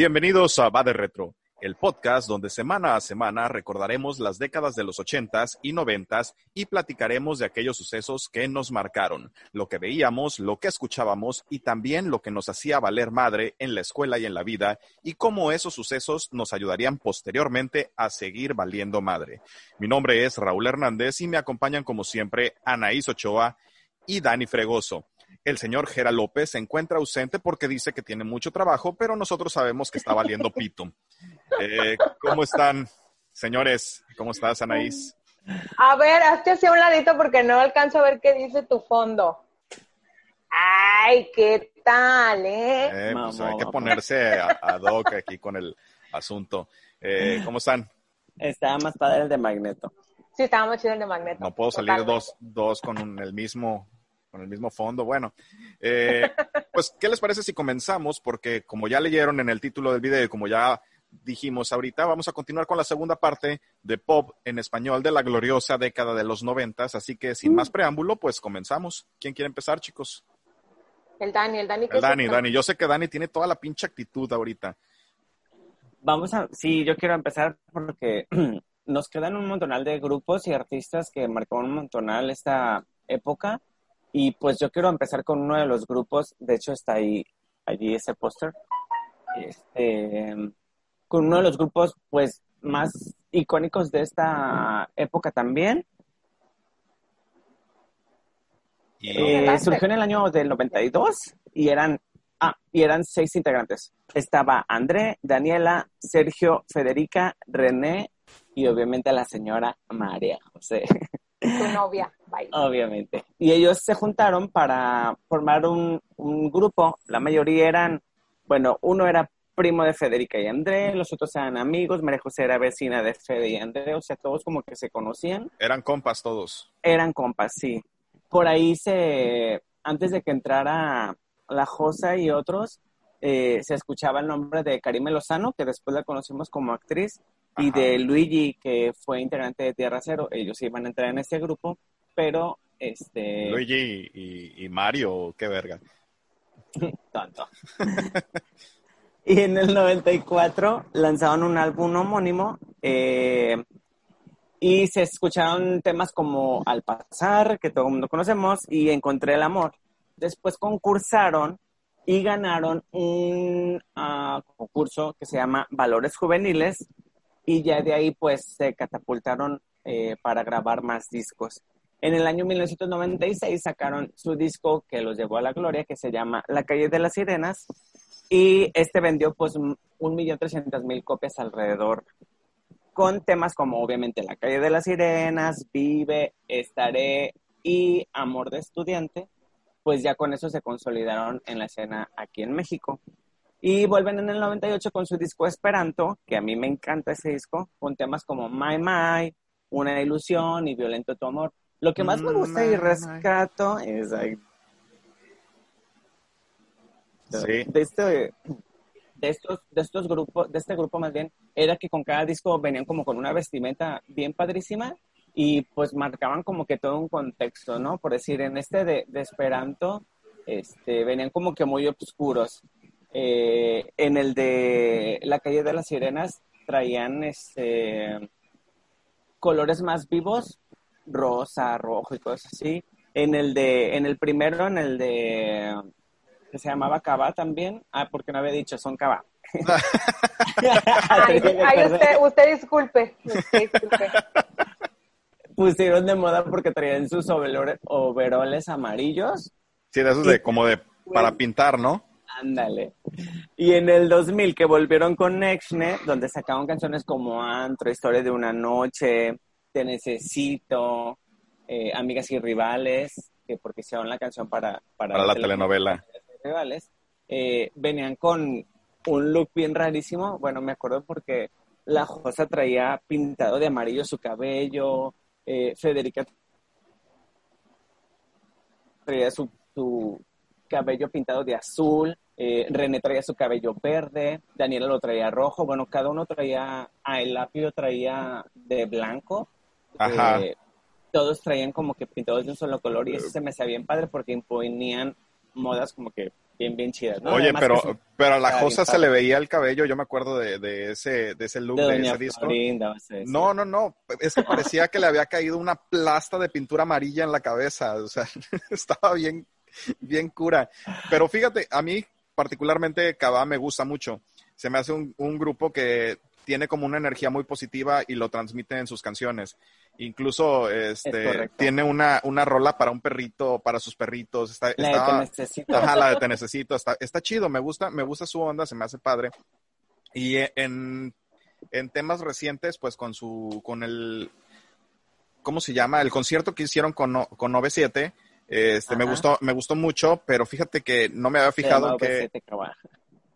Bienvenidos a Va de Retro, el podcast donde semana a semana recordaremos las décadas de los ochentas y noventas y platicaremos de aquellos sucesos que nos marcaron, lo que veíamos, lo que escuchábamos y también lo que nos hacía valer madre en la escuela y en la vida y cómo esos sucesos nos ayudarían posteriormente a seguir valiendo madre. Mi nombre es Raúl Hernández y me acompañan como siempre Anaís Ochoa y Dani Fregoso. El señor Gera López se encuentra ausente porque dice que tiene mucho trabajo, pero nosotros sabemos que está valiendo pito. Eh, ¿Cómo están, señores? ¿Cómo estás, Anaís? A ver, hazte hacia un ladito porque no alcanzo a ver qué dice tu fondo. Ay, ¿qué tal, eh? eh pues hay que ponerse ad hoc aquí con el asunto. Eh, ¿Cómo están? Estaba más padre el de Magneto. Sí, estaba más chido el de Magneto. No puedo salir dos, dos con el mismo con el mismo fondo. Bueno, eh, pues, ¿qué les parece si comenzamos? Porque como ya leyeron en el título del video y como ya dijimos ahorita, vamos a continuar con la segunda parte de pop en español de la gloriosa década de los noventas. Así que sin más preámbulo, pues comenzamos. ¿Quién quiere empezar, chicos? El Dani, el Dani. El Dani, Dani. Yo sé que Dani tiene toda la pinche actitud ahorita. Vamos a, sí, yo quiero empezar porque nos quedan un montonal de grupos y artistas que marcaron un montonal esta época y pues yo quiero empezar con uno de los grupos, de hecho está ahí, allí ese póster, este, con uno de los grupos pues más icónicos de esta época también. Eh, surgió en el año del 92 y eran, ah, y eran seis integrantes. Estaba André, Daniela, Sergio, Federica, René y obviamente la señora María José. Tu novia, Obviamente. Y ellos se juntaron para formar un, grupo. La mayoría eran, bueno, uno era primo de Federica y André, los otros eran amigos, María José era vecina de Fede y André, o sea, todos como que se conocían. Eran compas todos. Eran compas, sí. Por ahí se, antes de que entrara la Josa y otros, eh, se escuchaba el nombre de Karime Lozano, que después la conocimos como actriz, y de Luigi, que fue integrante de Tierra Cero. Ellos iban a entrar en este grupo, pero este... Luigi y, Mario, qué verga. Tanto. y en el 94 lanzaron un álbum homónimo eh, y se escucharon temas como Al pasar, que todo el mundo conocemos, y Encontré el amor. Después concursaron y ganaron un ah, concurso que se llama Valores Juveniles y ya de ahí pues se catapultaron eh, para grabar más discos. En el año 1996 sacaron su disco que los llevó a la gloria, que se llama La calle de las sirenas, y este vendió pues un millón trescientas mil copias alrededor, con temas como obviamente La calle de las sirenas, Vive, Estaré y Amor de estudiante, pues ya con eso se consolidaron en la escena aquí en México. Y vuelven en el 98 con su disco Esperanto, que a mí me encanta ese disco, con temas como My My, Una ilusión y Violento tu amor. Lo que más me gusta y rescato es de, este, de estos, de estos grupos, de este grupo más bien, era que con cada disco venían como con una vestimenta bien padrísima y pues marcaban como que todo un contexto, ¿no? Por decir, en este de, de Esperanto, este, venían como que muy oscuros eh, en el de la calle de las sirenas traían este colores más vivos, rosa, rojo y cosas así. En el de, en el primero, en el de que se llamaba Cava también. Ah, porque no había dicho, son Cava. usted, disculpe. Pusieron de moda porque traían sus overoles amarillos. Sí, de esos de como de para pintar, ¿no? Ándale. Y en el 2000 que volvieron con Nexne, donde sacaron canciones como Antro, Historia de una Noche, Te Necesito, eh, Amigas y Rivales, que porque hicieron la canción para... Para, la telenovela. Rivales, eh, venían con un look bien rarísimo. Bueno, me acuerdo porque la Josa traía pintado de amarillo su cabello, eh, Federica traía su, su cabello pintado de azul, eh, René traía su cabello verde, Daniela lo traía rojo, bueno, cada uno traía, ah, el lápido traía de blanco, Ajá. Eh, todos traían como que pintados de un solo color y eso se me hacía bien padre porque imponían modas como que bien, bien chidas. ¿no? Oye, Además pero, pero a la bien Josa se padre. le veía el cabello, yo me acuerdo de, de ese, de ese look, de de, ese disco. Florinda. No, no, no, es que parecía que le había caído una plasta de pintura amarilla en la cabeza, o sea, estaba bien, bien cura. Pero fíjate, a mí particularmente Cabá me gusta mucho. Se me hace un, un grupo que tiene como una energía muy positiva y lo transmite en sus canciones. Incluso este, tiene una, una rola para un perrito, para sus perritos. Está, La de estaba- Te necesito. Ajá, la de Te Necesito. Está, está chido, me gusta, me gusta su onda, se me hace padre. Y en, en temas recientes, pues con su, con el, ¿cómo se llama? El concierto que hicieron con, con 97, este, me gustó, me gustó mucho, pero fíjate que no me había fijado que, OV7 Cabá.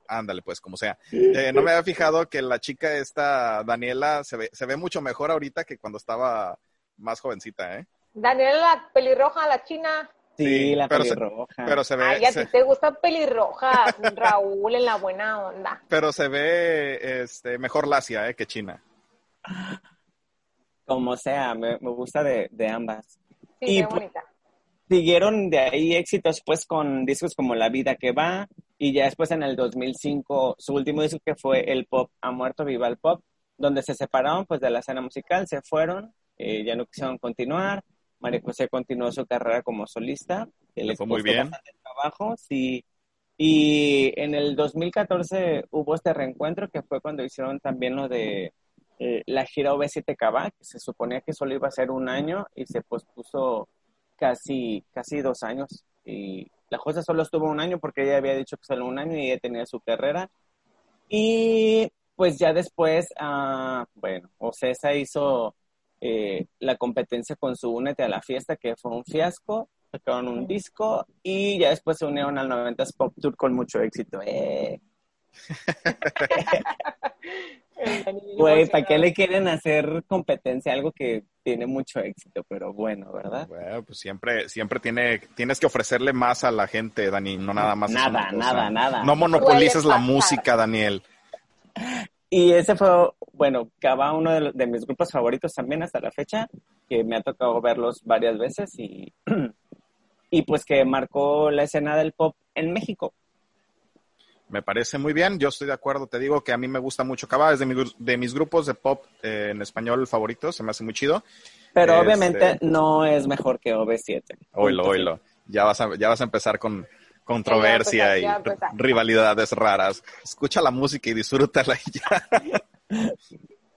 Ándale pues, como sea, Eh, no me había fijado que la chica esta, Daniela, se ve, se ve mucho mejor ahorita que cuando estaba más jovencita, ¿eh? Daniela, la pelirroja, la china. Sí, Sí, la pero se- pelirroja. Pero se ve, Ay, a se- ti te gusta pelirroja, Raúl, en la buena onda. pero se ve, este, mejor lacia, ¿eh? Que China. Como sea, me, me gusta de, de ambas. Sí, Y qué pues- bonita. Siguieron de ahí éxitos pues con discos como La Vida que Va y ya después en el 2005 su último disco que fue El Pop ha muerto, viva el pop, donde se separaron pues de la escena musical, se fueron, eh, ya no quisieron continuar. María José continuó su carrera como solista. les fue muy bien. bastante trabajo, sí. Y en el 2014 hubo este reencuentro que fue cuando hicieron también lo de eh, la gira V7 Cava, que se suponía que solo iba a ser un año y se pospuso casi, casi dos años. Y la José solo estuvo un año porque ella había dicho que solo un año y ella tenía su carrera. Y pues ya después, ah, bueno, Ocesa hizo eh, la competencia con su Únete a la Fiesta, que fue un fiasco. Sacaron un disco y ya después se unieron al 90s Pop Tour con mucho éxito. Eh. Güey, ¿para qué le quieren hacer competencia a algo que tiene mucho éxito? Pero bueno, ¿verdad? Bueno, pues siempre, siempre tiene, tienes que ofrecerle más a la gente, Dani, no nada más. Nada, nada, nada. No monopolices la música, Daniel. Y ese fue, bueno, Cava, uno de, de mis grupos favoritos también hasta la fecha, que me ha tocado verlos varias veces y, y pues que marcó la escena del pop en México. Me parece muy bien, yo estoy de acuerdo, te digo que a mí me gusta mucho Cava, es de, mi de mis grupos de pop eh, en español favoritos, se me hace muy chido. Pero Este- obviamente no es mejor que OV7. Oílo, Punto oílo. Ya vas a, ya vas a empezar con controversia Ya, ya, y pues, rivalidades raras. Escucha la música y disfrútala y ya.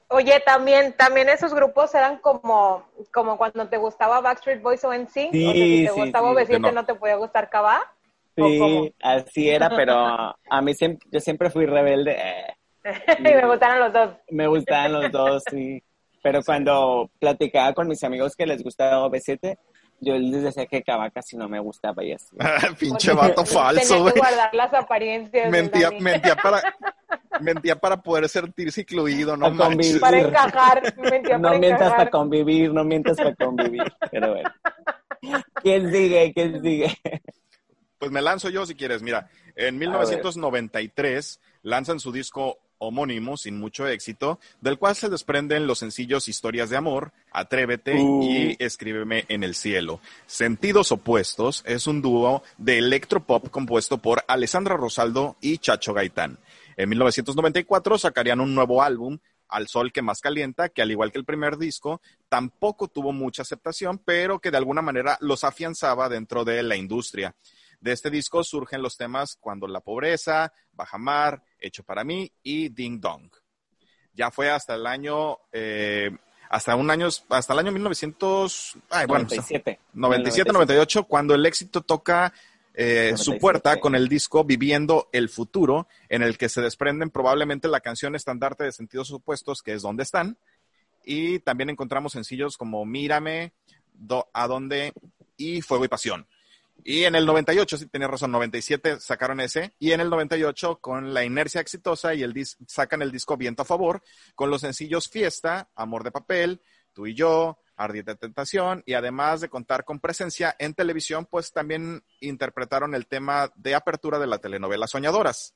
Oye, también, también esos grupos eran como, como cuando te gustaba Backstreet Boys o NSYNC. o sea, si Sí, te sí, gustaba sí. OV7 Que no. no. te podía gustar Cabá. Sí, así era, pero a mí siempre, yo siempre fui rebelde. eh, y me gustaron los dos. me gustaban los dos, sí. Pero cuando platicaba con mis amigos que les gustaba OV7, yo les decía que Cava casi no me gustaba y así. Pinche vato falso, Tenía güey. que guardar las apariencias. Mentía, mentía para, mentía para poder sentirse incluido, no Para manches. Para encajar. Mentía No para mientas para encajar. convivir, no mientas para convivir. Pero bueno. ¿Quién sigue? ¿Quién sigue? Pues me lanzo yo si quieres. Mira, en 1993 lanzan su disco homónimo sin mucho éxito, del cual se desprenden los sencillos Historias de Amor, Atrévete Uh. y Escríbeme en el Cielo. Sentidos Opuestos es un dúo de electropop compuesto por Alessandra Rosaldo y Chacho Gaitán. En 1994 sacarían un nuevo álbum, Al Sol que más calienta, que al igual que el primer disco, tampoco tuvo mucha aceptación, pero que de alguna manera los afianzaba dentro de la industria. De este disco surgen los temas Cuando la pobreza, Bajamar, Hecho para mí y Ding Dong. Ya fue hasta el año, eh, hasta un año, hasta el año 1900, ay, bueno, 97. 97, 98, cuando el éxito toca eh, su 97. puerta con el disco Viviendo el Futuro, en el que se desprenden probablemente la canción estandarte de Sentidos Opuestos, que es ¿Dónde están? Y también encontramos sencillos como Mírame, Do- ¿A dónde? y Fuego y Pasión. Y en el 98, sí tenía razón, 97 sacaron ese, y en el 98 con la inercia exitosa y el dis- sacan el disco Viento a Favor, con los sencillos Fiesta, Amor de Papel, Tú y Yo, Ardiente Tentación, y además de contar con presencia en televisión, pues también interpretaron el tema de apertura de la telenovela Soñadoras,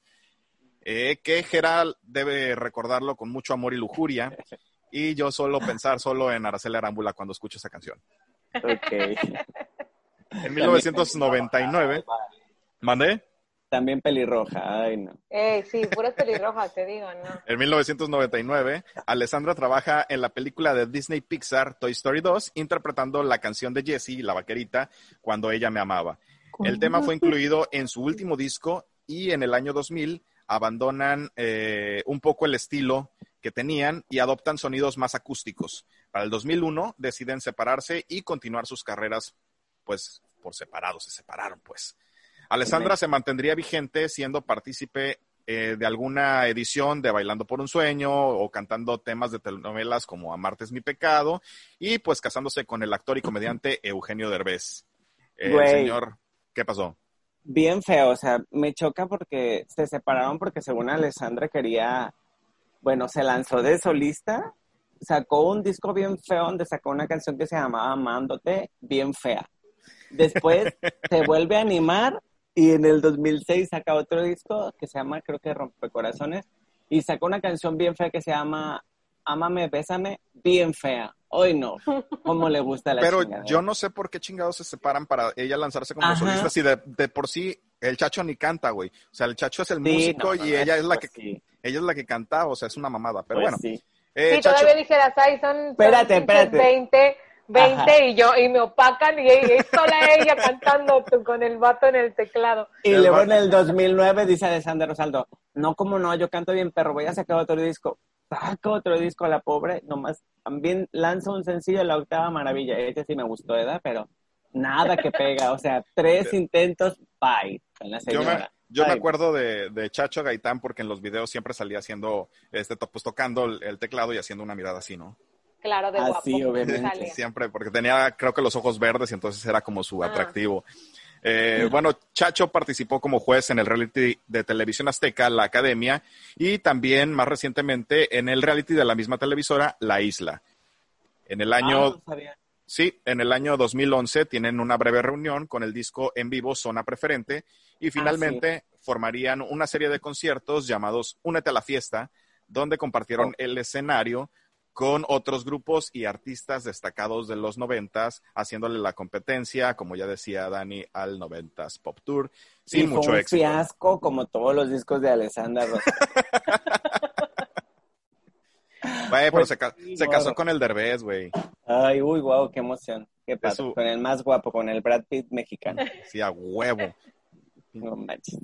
eh, que Gerald debe recordarlo con mucho amor y lujuria, y yo solo pensar solo en Araceli Arámbula cuando escucho esa canción. Ok. En 1999, ¿mandé? También pelirroja, ay no. Eh, sí, puras pelirrojas, te digo, ¿no? En 1999, Alessandra trabaja en la película de Disney Pixar Toy Story 2, interpretando la canción de Jessie, la vaquerita, cuando ella me amaba. El tema fue incluido en su último disco y en el año 2000 abandonan eh, un poco el estilo que tenían y adoptan sonidos más acústicos. Para el 2001 deciden separarse y continuar sus carreras, pues, por separado, se separaron, pues. Alessandra se mantendría vigente siendo partícipe eh, de alguna edición de Bailando por un Sueño o cantando temas de telenovelas como Amarte es mi pecado y pues casándose con el actor y comediante Eugenio Derbez. Güey. señor, ¿qué pasó? Bien feo, o sea, me choca porque se separaron porque según Alessandra quería, bueno, se lanzó de solista, sacó un disco bien feo donde sacó una canción que se llamaba Amándote, bien fea. Después se vuelve a animar y en el 2006 saca otro disco que se llama, creo que Rompecorazones, y sacó una canción bien fea que se llama Ámame, Bésame, bien fea. Hoy no, como le gusta la Pero chingada. yo no sé por qué chingados se separan para ella lanzarse como Ajá. solista si de, de por sí el Chacho ni canta, güey. O sea, el Chacho es el Sí, músico no, y no, ella es la que pues sí, ella es la que canta, o sea, es una mamada. Pero pues bueno, sí. eh, Sí, Chacho, todavía dijeras, ay, son, son Espérate, espérate. 20, 20 Ajá. y yo, y me opacan y, es sola ella cantando tú con el vato en el teclado. Y luego en el 2009 dice Alessandra Rosaldo, no, como no, yo canto bien perro, voy a sacar otro disco. Saca otro disco, la pobre, nomás también lanza un sencillo, La Octava Maravilla. Ese sí me gustó, ¿verdad? Pero nada que pega, o sea, tres intentos, bye, con la yo me, señora. yo me acuerdo de, de Chacho Gaitán porque en los videos siempre salía haciendo, este, to- pues tocando el, el teclado y haciendo una mirada así, ¿no? Claro, de Ah, guapo. sí, obviamente. salía. Siempre, porque tenía, creo que los ojos verdes y entonces era como su Ah. atractivo. Eh, bueno, Chacho participó como juez en el reality de televisión azteca, La Academia, y también más recientemente en el reality de la misma televisora, La Isla. En el ah, año, no sabía. sí, en el año 2011 tienen una breve reunión con el disco en vivo Zona Preferente y finalmente formarían una serie de conciertos llamados Únete a la Fiesta, donde compartieron Oh. el escenario con otros grupos y artistas destacados de los noventas, haciéndole la competencia, como ya decía Dani, al noventas Pop Tour, sin Y fue mucho un éxito. fiasco como todos los discos de Alessandra Rosaldo. Güey, pero Pues se, ca- sí, se casó con el Derbez, güey. Ay, uy, guau, qué emoción. Qué padre. Eso- Con el más guapo, con el Brad Pitt mexicano. Sí, a huevo. No manches.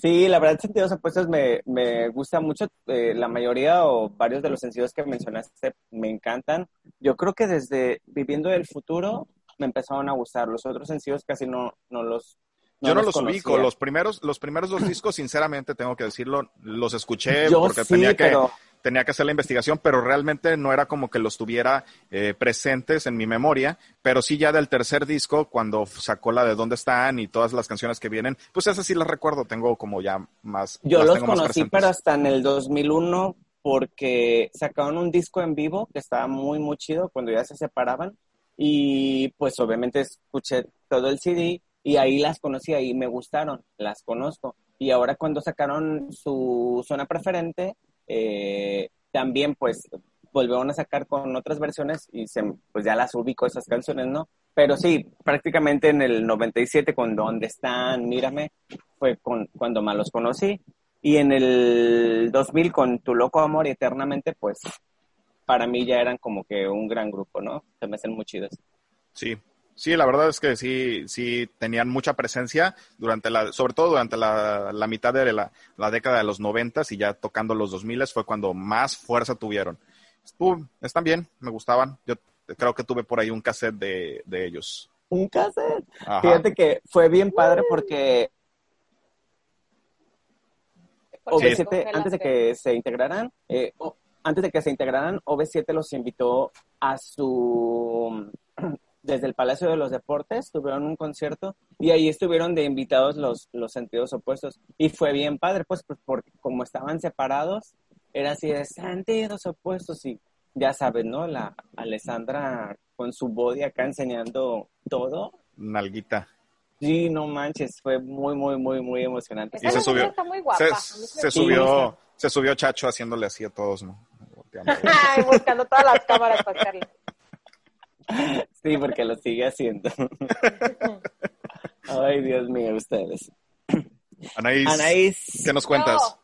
Sí, la verdad, Sentidos Opuestos me, me gusta mucho. eh, la mayoría o varios de los sencillos que mencionaste me encantan. Yo creo que desde Viviendo del Futuro me empezaron a gustar. Los otros sencillos casi no, no los. Yo no los los ubico, los primeros, los primeros dos discos, sinceramente, tengo que decirlo, los escuché Yo porque sí, tenía que, pero tenía que hacer la investigación, pero realmente no era como que los tuviera eh, presentes en mi memoria, pero sí ya del tercer disco, cuando sacó la de Dónde están y todas las canciones que vienen, pues esas sí las recuerdo, tengo como ya más. yo los conocí, pero hasta en el 2001 porque sacaron un disco en vivo que estaba muy, muy chido cuando ya se separaban. Y pues obviamente escuché todo el CD y ahí las conocí, ahí me gustaron, las conozco. Y ahora cuando sacaron su zona preferente, eh, también pues volvieron a sacar con otras versiones y se, pues ya las ubico esas canciones, ¿no? Pero sí, prácticamente en el 97 con Dónde están, Mírame, fue con, cuando más los conocí. Y en el 2000 con Tu Loco Amor y Eternamente, pues para mí ya eran como que un gran grupo, ¿no? Se me hacen muy chidos. Sí, sí, la verdad es que sí, sí tenían mucha presencia durante la, sobre todo durante la, la mitad de la, la década de los noventas y ya tocando los dos miles fue cuando más fuerza tuvieron. Estuvo- están bien, me gustaban. Yo creo que tuve por ahí un cassette de, de ellos. Un cassette. Ajá. Fíjate que fue bien padre porque Porque OV7, congelaste. antes de que se integraran, eh, antes de que se integraran, OV7 los invitó a su desde el Palacio de los Deportes, tuvieron un concierto y ahí estuvieron de invitados los, los sentidos opuestos. Y fue bien padre, pues, pues, porque como estaban separados, era así de sentidos opuestos y ya sabes, ¿no? La Alessandra con su body acá enseñando todo. Nalguita. Sí, no manches, fue muy, muy, muy, muy emocionante. Y se subió- está muy guapa. Se, se subió, se subió Chacho haciéndole así a todos, ¿no? Volteando. Ay, buscando todas las cámaras para hacerle. Sí, porque lo sigue haciendo. Ay, Dios mío, ustedes. Anaís, Anaís. ¿qué nos cuentas? Yo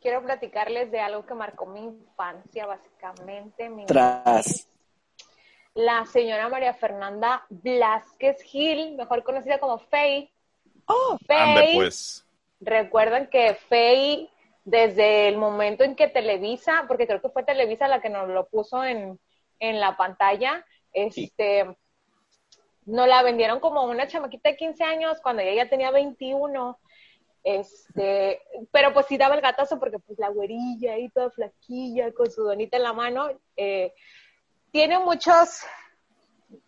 quiero platicarles de algo que marcó mi infancia, básicamente. Mi Tras. La señora María Fernanda Blasquez Gil, mejor conocida como Faye. Oh, Ande Faye, pues. recuerdan que Faye, desde el momento en que Televisa, porque creo que fue Televisa la que nos lo puso en, en la pantalla, este, nos la vendieron como una chamaquita de 15 años cuando ella ya tenía 21. Este, pero pues sí daba el gatazo porque pues la güerilla ahí toda flaquilla con su donita en la mano. eh, tiene muchos,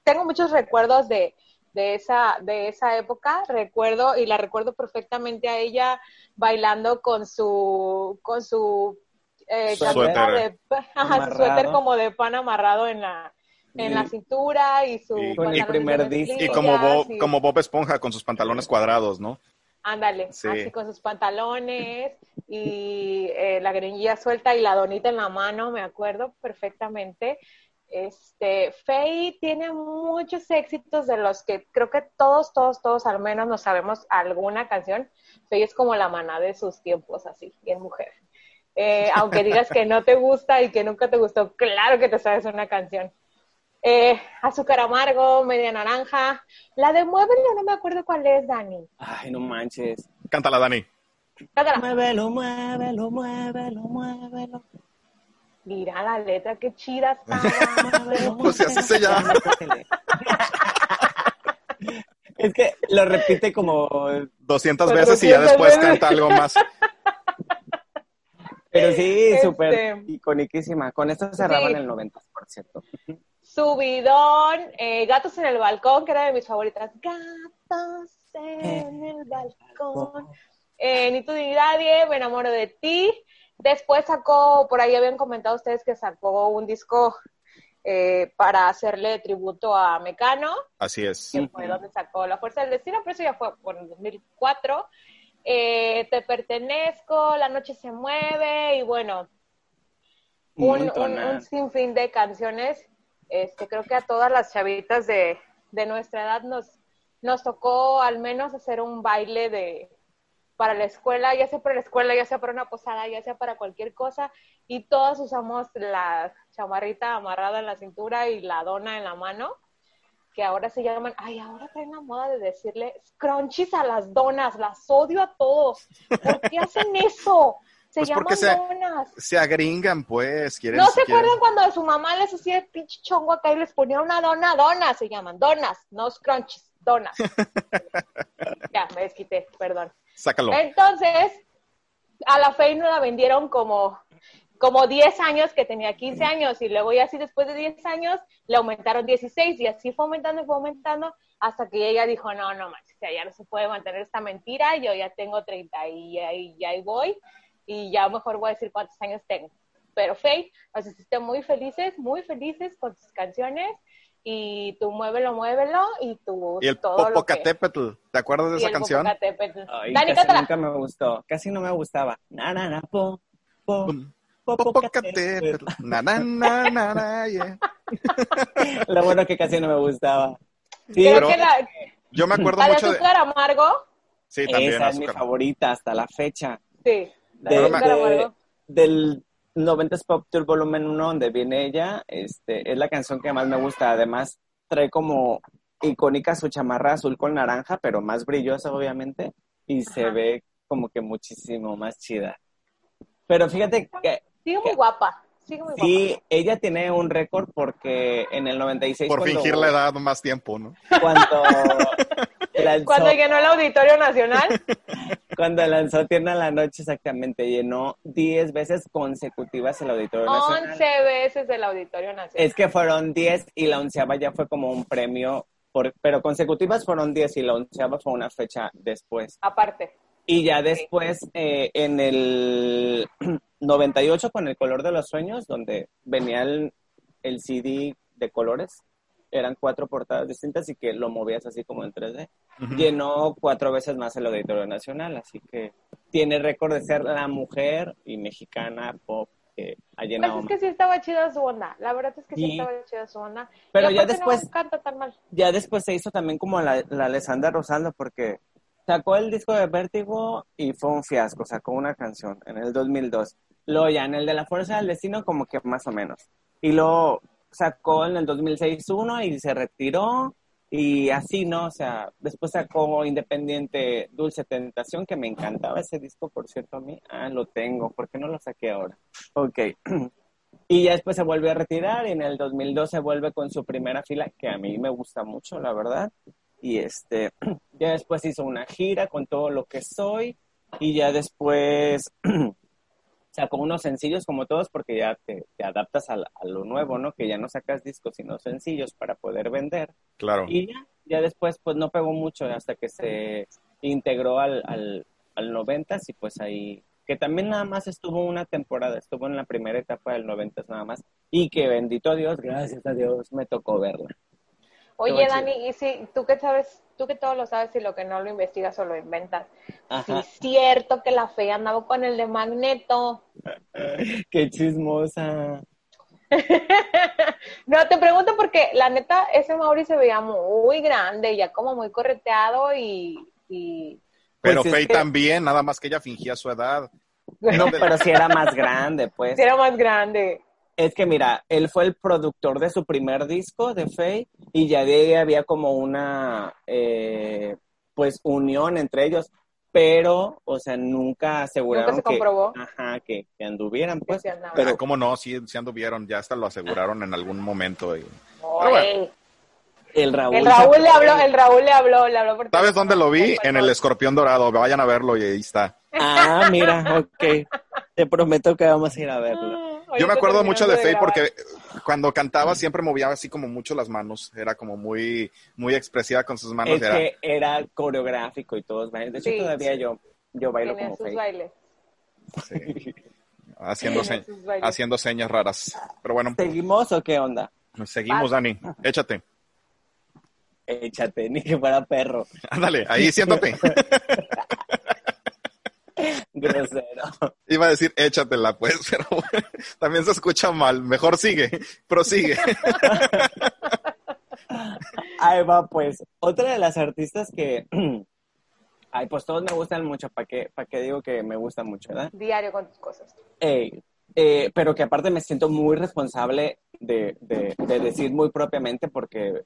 tengo muchos recuerdos de, de esa, de esa época, recuerdo, y la recuerdo perfectamente a ella bailando con su, con su eh, Suéter. de, ajá, su suéter como de pan amarrado en la, en la cintura y su Y- Con el primer disco. Y como Bob, como Bob Esponja con sus pantalones cuadrados, ¿no? Ándale, Sí. así con sus pantalones y eh, la greñilla suelta y la donita en la mano, me acuerdo perfectamente. Este, Faye tiene muchos éxitos de los que creo que todos, todos, todos al menos nos sabemos alguna canción. Faye es como la maná de sus tiempos, así, bien mujer. Eh, aunque digas que no te gusta y que nunca te gustó, claro que te sabes una canción. Eh, azúcar amargo, media naranja. La de Muévelo, no me acuerdo cuál es, Dani. Ay, no manches. Cántala, Dani. Cántala. Muévelo, muévelo, muévelo, muévelo. Mira la letra, qué chida estaba. muévelo, Pues si así se llama. Es que lo repite como... 200 veces y ya 400 después veces. canta algo más. Pero sí, Este- súper iconiquísima. Con esto cerraban Sí. el 90, por cierto. Subidón, eh, Gatos en el balcón, que era de mis favoritas. Gatos en el balcón. Eh, Ni tú ni nadie, me enamoro de ti. Después sacó, por ahí habían comentado ustedes que sacó un disco eh, para hacerle tributo a Mecano. Así es. que fue donde sacó La Fuerza del Destino, pero eso ya fue por el 2004. Eh, Te pertenezco, La Noche se mueve y bueno, Un un, un, un sinfín de canciones. Este, creo que a todas las chavitas de, de nuestra edad nos, nos tocó al menos hacer un baile de para la escuela, ya sea para la escuela, ya sea para una posada, ya sea para cualquier cosa, y todas usamos la chamarrita amarrada en la cintura y la dona en la mano, que ahora se llaman, ay, ahora traen la moda de decirle scrunchies a las donas, las odio a todos. ¿Por qué hacen eso? Se Pues llaman porque se- donas. Se agringan, pues. Quieren, ¿No se quieren- acuerdan cuando a su mamá les hacía el pinche chongo acá y les ponía una dona? Donas se llaman, donas, no scrunchies, donas. ya, me desquité, perdón. Sácalo. Entonces, a la Fey no la vendieron como, como 10 años, que tenía 15 años, y luego ya así después de 10 años le aumentaron 16, y así fue aumentando y fue aumentando, hasta que ella dijo, no, no manches, ya, ya no se puede mantener esta mentira, yo ya tengo 30 y ahí, y ahí voy, y ya mejor voy a decir cuántos años tengo. Pero Faye, nos hiciste muy felices, muy felices con tus canciones, y tú muévelo, muévelo, y tú Y el todo lo que... Popocatépetl. ¿Te acuerdas de y esa el canción? Popocatépetl. Ay, Dani, casi nunca me gustó. Casi no me gustaba. Na, na, na, po, po, popocatépetl. Na, na, na, na, na, yeah. Lo bueno que casi no me gustaba. Sí, Creo pero- que la, Yo me acuerdo la mucho de... azúcar amargo, Sí, también esa es mi favorita hasta la fecha. sí. De- de del 90s Pop Tour Volumen 1, donde viene ella, este, es la canción que más me gusta. Además, trae como icónica su chamarra azul con naranja, pero más brillosa, obviamente, y se Ajá. ve como que muchísimo más chida. Pero fíjate que Sigue muy guapa. Sigue muy sí, ella tiene un récord porque en el 96, Por cuando, fingir la edad más tiempo, ¿no? cuando lanzó. Cuando llenó el Auditorio Nacional, cuando lanzó Tierna la Noche, exactamente, llenó 10 veces consecutivas el Auditorio Nacional. 11 veces el Auditorio Nacional. Es que fueron 10 y la onceava ya fue como un premio, por, pero consecutivas fueron 10 y la onceava fue una fecha después. Aparte. Y ya después, eh, en el 98 con El Color de los Sueños, donde venía el, el CD de colores, eran cuatro portadas distintas y que lo movías así como en 3D. Ujú. Llenó cuatro veces más el Auditorio Nacional, así que tiene récord de ser la mujer y mexicana pop que ha Pues llenado es que sí estaba chida su onda. La verdad es que sí, Sí. estaba chida su onda. Pero Y ya después- No canta tan mal. ya después se hizo también como la, la Alessandra Rosaldo, porque sacó el disco de Vértigo y fue un fiasco, sacó una canción en el 2002. Luego ya en el de La Fuerza del Destino como que más o menos. Y luego sacó en el 2006 uno y se retiró y así, ¿no? O sea, después sacó Independiente Dulce Tentación, que me encantaba ese disco, por cierto, a mí. Ah, lo tengo, ¿por qué no lo saqué ahora? Ok. Y ya después se vuelve a retirar y en el 2012 vuelve con su primera fila, que a mí me gusta mucho, la verdad. Y este, ya después hizo una gira con todo lo que soy y ya después sacó unos sencillos como todos porque ya te, adaptas a, lo nuevo, ¿no? Que ya no sacas discos sino sencillos para poder vender. Claro. Y ya, ya después pues no pegó mucho hasta que se integró al, al, al 90 y pues ahí que también nada más estuvo una temporada, estuvo en la primera etapa del 90 nada más, y que bendito Dios, gracias a Dios, me tocó verla. Oye, Dani, y si tú que sabes, tú que todo lo sabes y lo que no lo investigas o lo inventas, si es cierto que la fe andaba con el de Magneto. Qué chismosa. no, te pregunto porque la neta, ese Mauri se veía muy grande, ya como muy correteado y pero pues Faye también, nada más que ella fingía su edad. No, pero sí era más grande, pues. Sí era más grande. Es que mira, él fue el productor de su primer disco de Faye y ya de ahí había como una, eh, pues, unión entre ellos, pero, o sea, nunca aseguraron nunca se comprobó. que, ajá, que, anduvieran, pues. pero, ¿cómo no? Sí, sí anduvieron, ya hasta lo aseguraron en algún momento. Y... El Raúl. El Raúl le habló, el Raúl le habló, le habló ¿Sabes dónde lo vi? En el escorpión dorado. Vayan a verlo y ahí está. Ah, mira, ok. Te prometo que vamos a ir a verlo. Yo me acuerdo mucho de Faye porque cuando cantaba siempre movía así como mucho las manos. Era como muy, muy expresiva con sus manos. Es era... que era coreográfico y todos De hecho, todavía yo, yo bailo como sus Bailes. Sí. Haciendo, haciendo señas raras. Pero bueno. ¿Seguimos o qué onda? Seguimos, Dani. Échate échate, ni que fuera perro. Ándale, ahí siéntate. Grosero. Iba a decir échatela, pues, pero también se escucha mal. Mejor sigue, prosigue. Ahí va, pues. Otra de las artistas que. Ay, pues todos me gustan mucho. ¿Para qué, para qué digo que me gusta mucho, verdad? Diario con tus cosas. Eh, pero que aparte me siento muy responsable de, de, de decir muy propiamente porque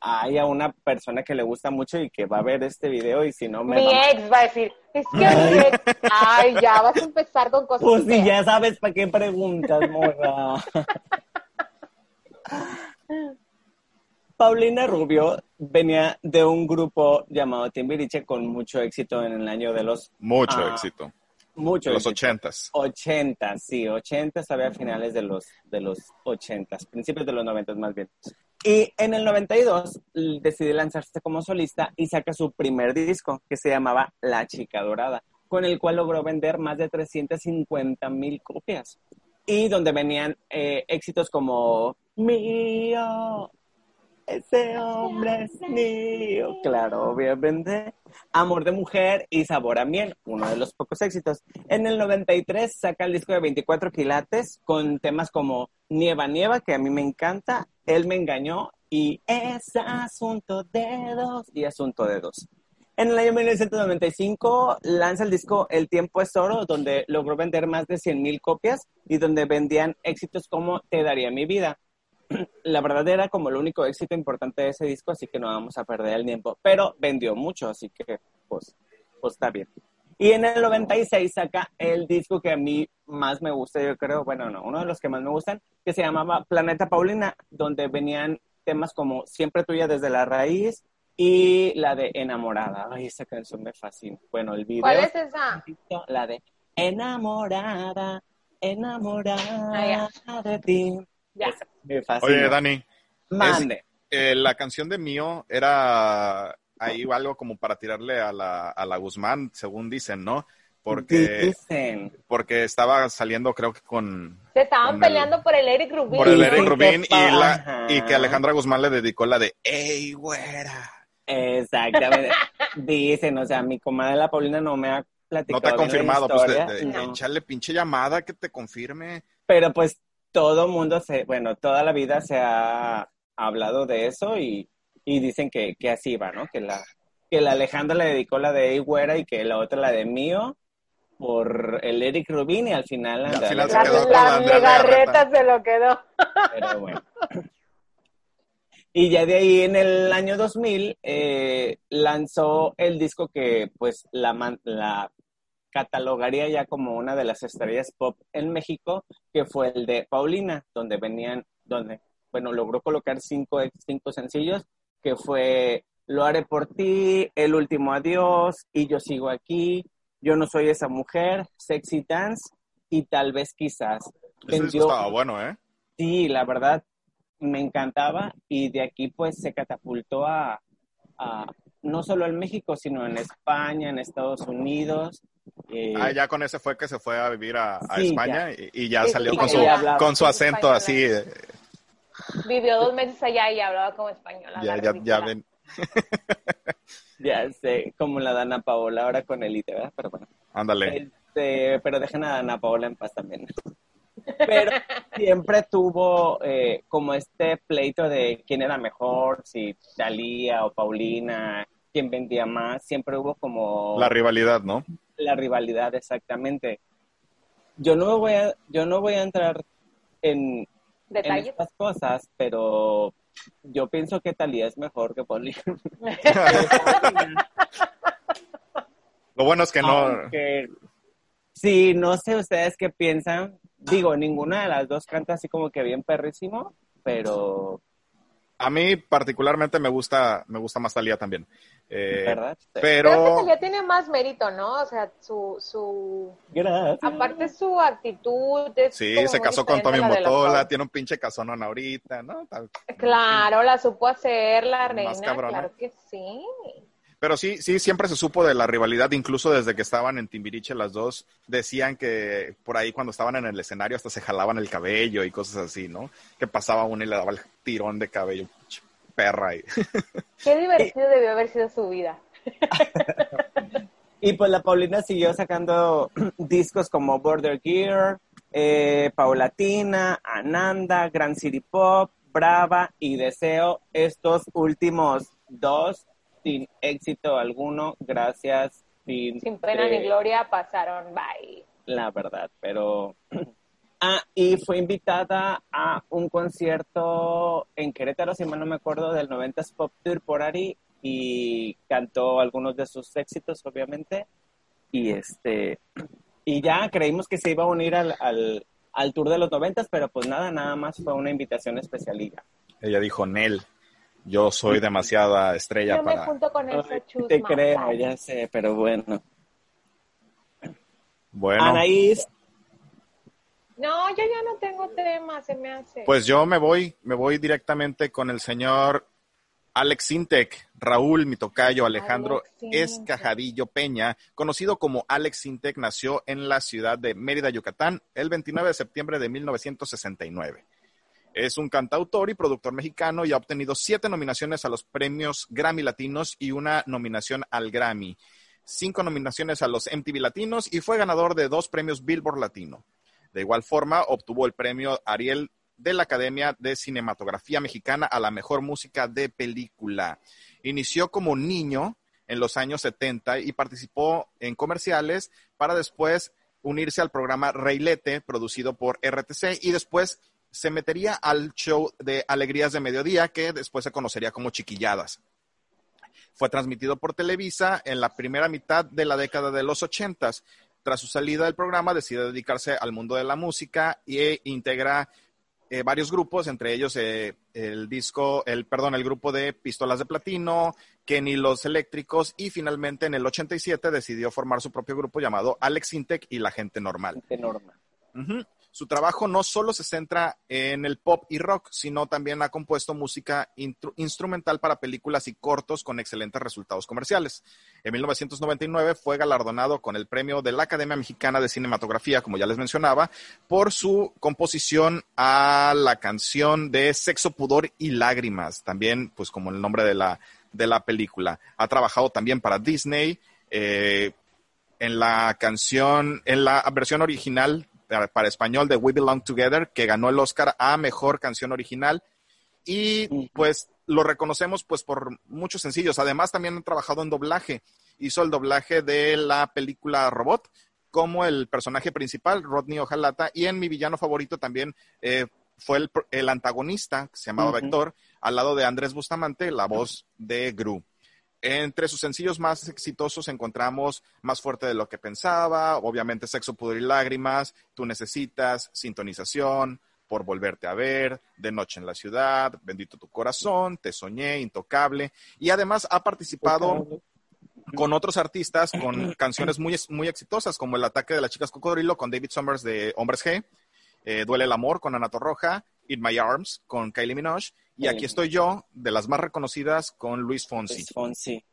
hay a una persona que le gusta mucho y que va a ver este video y si no me... Mi ex va a decir, es que mi ex... Ay, ya vas a empezar con cosas... Pues sí, ya sabes para qué preguntas, morra. Paulina Rubio venía de un grupo llamado Timbiriche con mucho éxito en el año de los... Mucho ah, éxito. Mucho. Los ochentas. Ochentas, sí, ochentas, había finales de los, de los ochentas, principios de los noventas más bien. Y en el 92 decide lanzarse como solista y saca su primer disco que se llamaba La Chica Dorada, con el cual logró vender más de 350 mil copias. Y donde venían eh, éxitos como Mío, ese hombre es mío. Claro, obviamente. Amor de mujer y Sabor a miel, uno de los pocos éxitos. En el 93 saca el disco de 24 quilates con temas como Nieva Nieva, que a mí me encanta, Él me engañó y Es asunto de dos y Asunto de dos. En el año 1995 lanza el disco El tiempo es oro, donde logró vender más de 100 mil copias y donde vendían éxitos como Te daría mi vida la verdad era como el único éxito importante de ese disco, así que no vamos a perder el tiempo. Pero vendió mucho, así que pues, pues está bien. Y en el 96 saca el disco que a mí más me gusta, yo creo, bueno, no, uno de los que más me gustan, que se llamaba Planeta Paulina, donde venían temas como Siempre tuya desde la raíz y la de Enamorada. Ay, esa canción me fascina. Bueno, el video. ¿Cuál es esa? La de Enamorada, enamorada ah, de ti. Oye, Dani. Eh, la canción de Mío era ahí algo como para tirarle a la, a la Guzmán, según dicen, ¿no? Porque, porque estaba saliendo, creo que con. Se estaban peleando por el Eric Rubin. Por el Eric Rubin y, la, y que Alejandra Guzmán le dedicó la de ¡Ey, güera! Exactamente. Dicen, o sea, mi comadre la Paulina no me ha platicado. No te ha confirmado, pues échale pinche llamada que te confirme. Pero pues todo mundo se, bueno, toda la vida se ha hablado de eso y, dicen que, así va, ¿no? Que la, que la Alejandra le dedicó la de Güera y que la otra la de Mío por el Eric Rubin y al final, quedó la, la se lo quedó. Pero bueno. Y ya de ahí en el año 2000 eh, lanzó el disco que pues la, la catalogaría ya como una de las estrellas pop en México, que fue el de Paulina, donde venían, donde, bueno, logró colocar cinco, cinco sencillos, que fue Lo haré por ti, El último adiós, y yo sigo aquí, Yo no soy esa mujer, Sexy Dance, y tal vez quizás. Ese estaba bueno, ¿eh? Sí, la verdad, me encantaba, y de aquí pues se catapultó a, a no solo en México, sino en España, en Estados Unidos, eh, ah, ya con ese fue que se fue a vivir a, España y, ya salió con, su, con su acento así. Vivió dos meses allá y hablaba como español. Ya, ya, ya ven. ya sé, como la Dana Paola ahora con Elite, ¿verdad? Pero bueno. Ándale. Este, pero dejen a Dana Paola en paz también. Pero siempre tuvo eh, como este pleito de quién era mejor, si Talía o Paulina, quién vendía más. Siempre hubo como... La rivalidad, ¿no? la rivalidad exactamente. Yo no voy a, yo no voy a entrar en, estas cosas, pero yo pienso que Talía es mejor que Poli. Lo bueno es que no. sí, no sé ustedes qué piensan. Digo, ninguna de las dos canta así como que bien perrísimo, pero a mí particularmente me gusta, me gusta más Talía también. Eh, ¿Verdad? Pero... Creo que Talía tiene más mérito, ¿no? O sea, su... su... Aparte su actitud es Sí, se casó con Tommy Motola, tiene un pinche casonón ahorita, ¿no? Claro, la supo hacer la reina, claro que sí. Pero sí, sí, siempre se supo de la rivalidad, incluso desde que estaban en Timbiriche las dos, decían que por ahí cuando estaban en el escenario hasta se jalaban el cabello y cosas así, ¿no? Que pasaba uno y le daba el tirón de cabello, perra. ahí. Qué divertido debió haber sido su vida. y pues la Paulina siguió sacando discos como Border Gear, eh, Paulatina, Ananda, Grand City Pop, Brava y Deseo. Estos últimos dos sin éxito alguno, gracias. Sin, sin pena ni gloria pasaron, bye. La verdad, pero... Ah, y fue invitada a un concierto en Querétaro, si mal no me acuerdo, del 90s Pop Tour por Ari y cantó algunos de sus éxitos, obviamente. Y este y ya creímos que se iba a unir al, al, al tour de los 90 pero pues nada, nada más fue una invitación especialita. Ella dijo, Nel, yo soy demasiada estrella yo para... Me junto con ese Te creo, ya sé, pero bueno. Bueno. Anaís. No, yo ya no tengo tema, se me hace. Pues yo me voy, me voy directamente con el señor Alex Intec, Raúl Mitocayo Alejandro Escajadillo Peña, conocido como Alex Intec, nació en la ciudad de Mérida, Yucatán, el 29 de septiembre de 1969. Es un cantautor y productor mexicano y ha obtenido siete nominaciones a los premios Grammy Latinos y una nominación al Grammy, cinco nominaciones a los MTV Latinos y fue ganador de dos premios Billboard Latino. De igual forma, obtuvo el premio Ariel de la Academia de Cinematografía Mexicana a la mejor música de película. Inició como niño en los años 70 y participó en comerciales para después unirse al programa Reilete, producido por RTC, y después se metería al show de Alegrías de Mediodía, que después se conocería como Chiquilladas. Fue transmitido por Televisa en la primera mitad de la década de los ochentas. Tras su salida del programa, decide dedicarse al mundo de la música e integra eh, varios grupos, entre ellos eh, el disco, el perdón, el grupo de Pistolas de Platino, Kenny Los Eléctricos y finalmente en el 87 decidió formar su propio grupo llamado Alex Intec y La Gente Normal. Gente Normal. Su trabajo no solo se centra en el pop y rock, sino también ha compuesto música instrumental para películas y cortos con excelentes resultados comerciales. En 1999 fue galardonado con el premio de la Academia Mexicana de Cinematografía, como ya les mencionaba, por su composición a la canción de Sexo, Pudor y Lágrimas, también pues como el nombre de la, de la película. Ha trabajado también para Disney. Eh, en la canción, en la versión original para español de We Belong Together, que ganó el Oscar a Mejor Canción Original. Y pues lo reconocemos pues por muchos sencillos. Además, también ha trabajado en doblaje. Hizo el doblaje de la película Robot como el personaje principal, Rodney Ojalata, y en mi villano favorito también eh, fue el, antagonista, que se llamaba Vector, al lado de Andrés Bustamante, la voz de Gru. Entre sus sencillos más exitosos encontramos Más fuerte de lo que pensaba, obviamente Sexo, Pudor y Lágrimas, Tú necesitas, Sintonización, Por volverte a ver, De noche en la ciudad, Bendito tu corazón, Te soñé, Intocable, y además ha participado con otros artistas con canciones muy, muy exitosas, como El ataque de las chicas cocodrilo con David Summers de Hombres G, eh, Duele el amor con Ana Torroja, In My Arms con Kylie Minogue, y aquí estoy yo, de las más reconocidas, con Luis Fonsi. Luis Fonsi,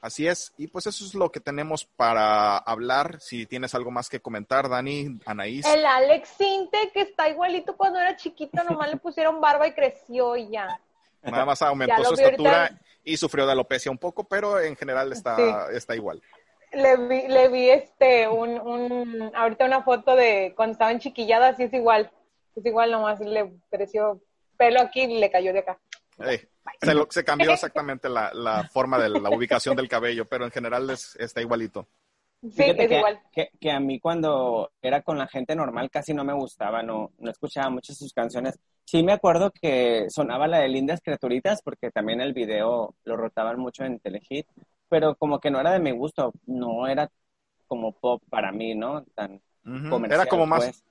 Así es, y pues eso es lo que tenemos para hablar. Si tienes algo más que comentar, Dani, Anaís. El Alex Sinte, que está igualito cuando era chiquito, nomás le pusieron barba y creció y ya. Nada más aumentó su estatura y sufrió de alopecia un poco, pero en general está, está igual. Le vi, le vi este, un, un, ahorita una foto de cuando estaban chiquilladas y es igual. Es igual, nomás le creció pelo aquí y le cayó de acá. se, se, cambió exactamente la, la, forma de la ubicación del cabello, pero en general es, está igualito. Sí, es que, igual. Que, que, a mí cuando era con la gente normal casi no me gustaba, no, no escuchaba muchas sus canciones. Sí me acuerdo que sonaba la de Lindas Criaturitas porque también el video lo rotaban mucho en Telehit, pero como que no era de mi gusto, no era como pop para mí, ¿no? Tan Era como más... Pues.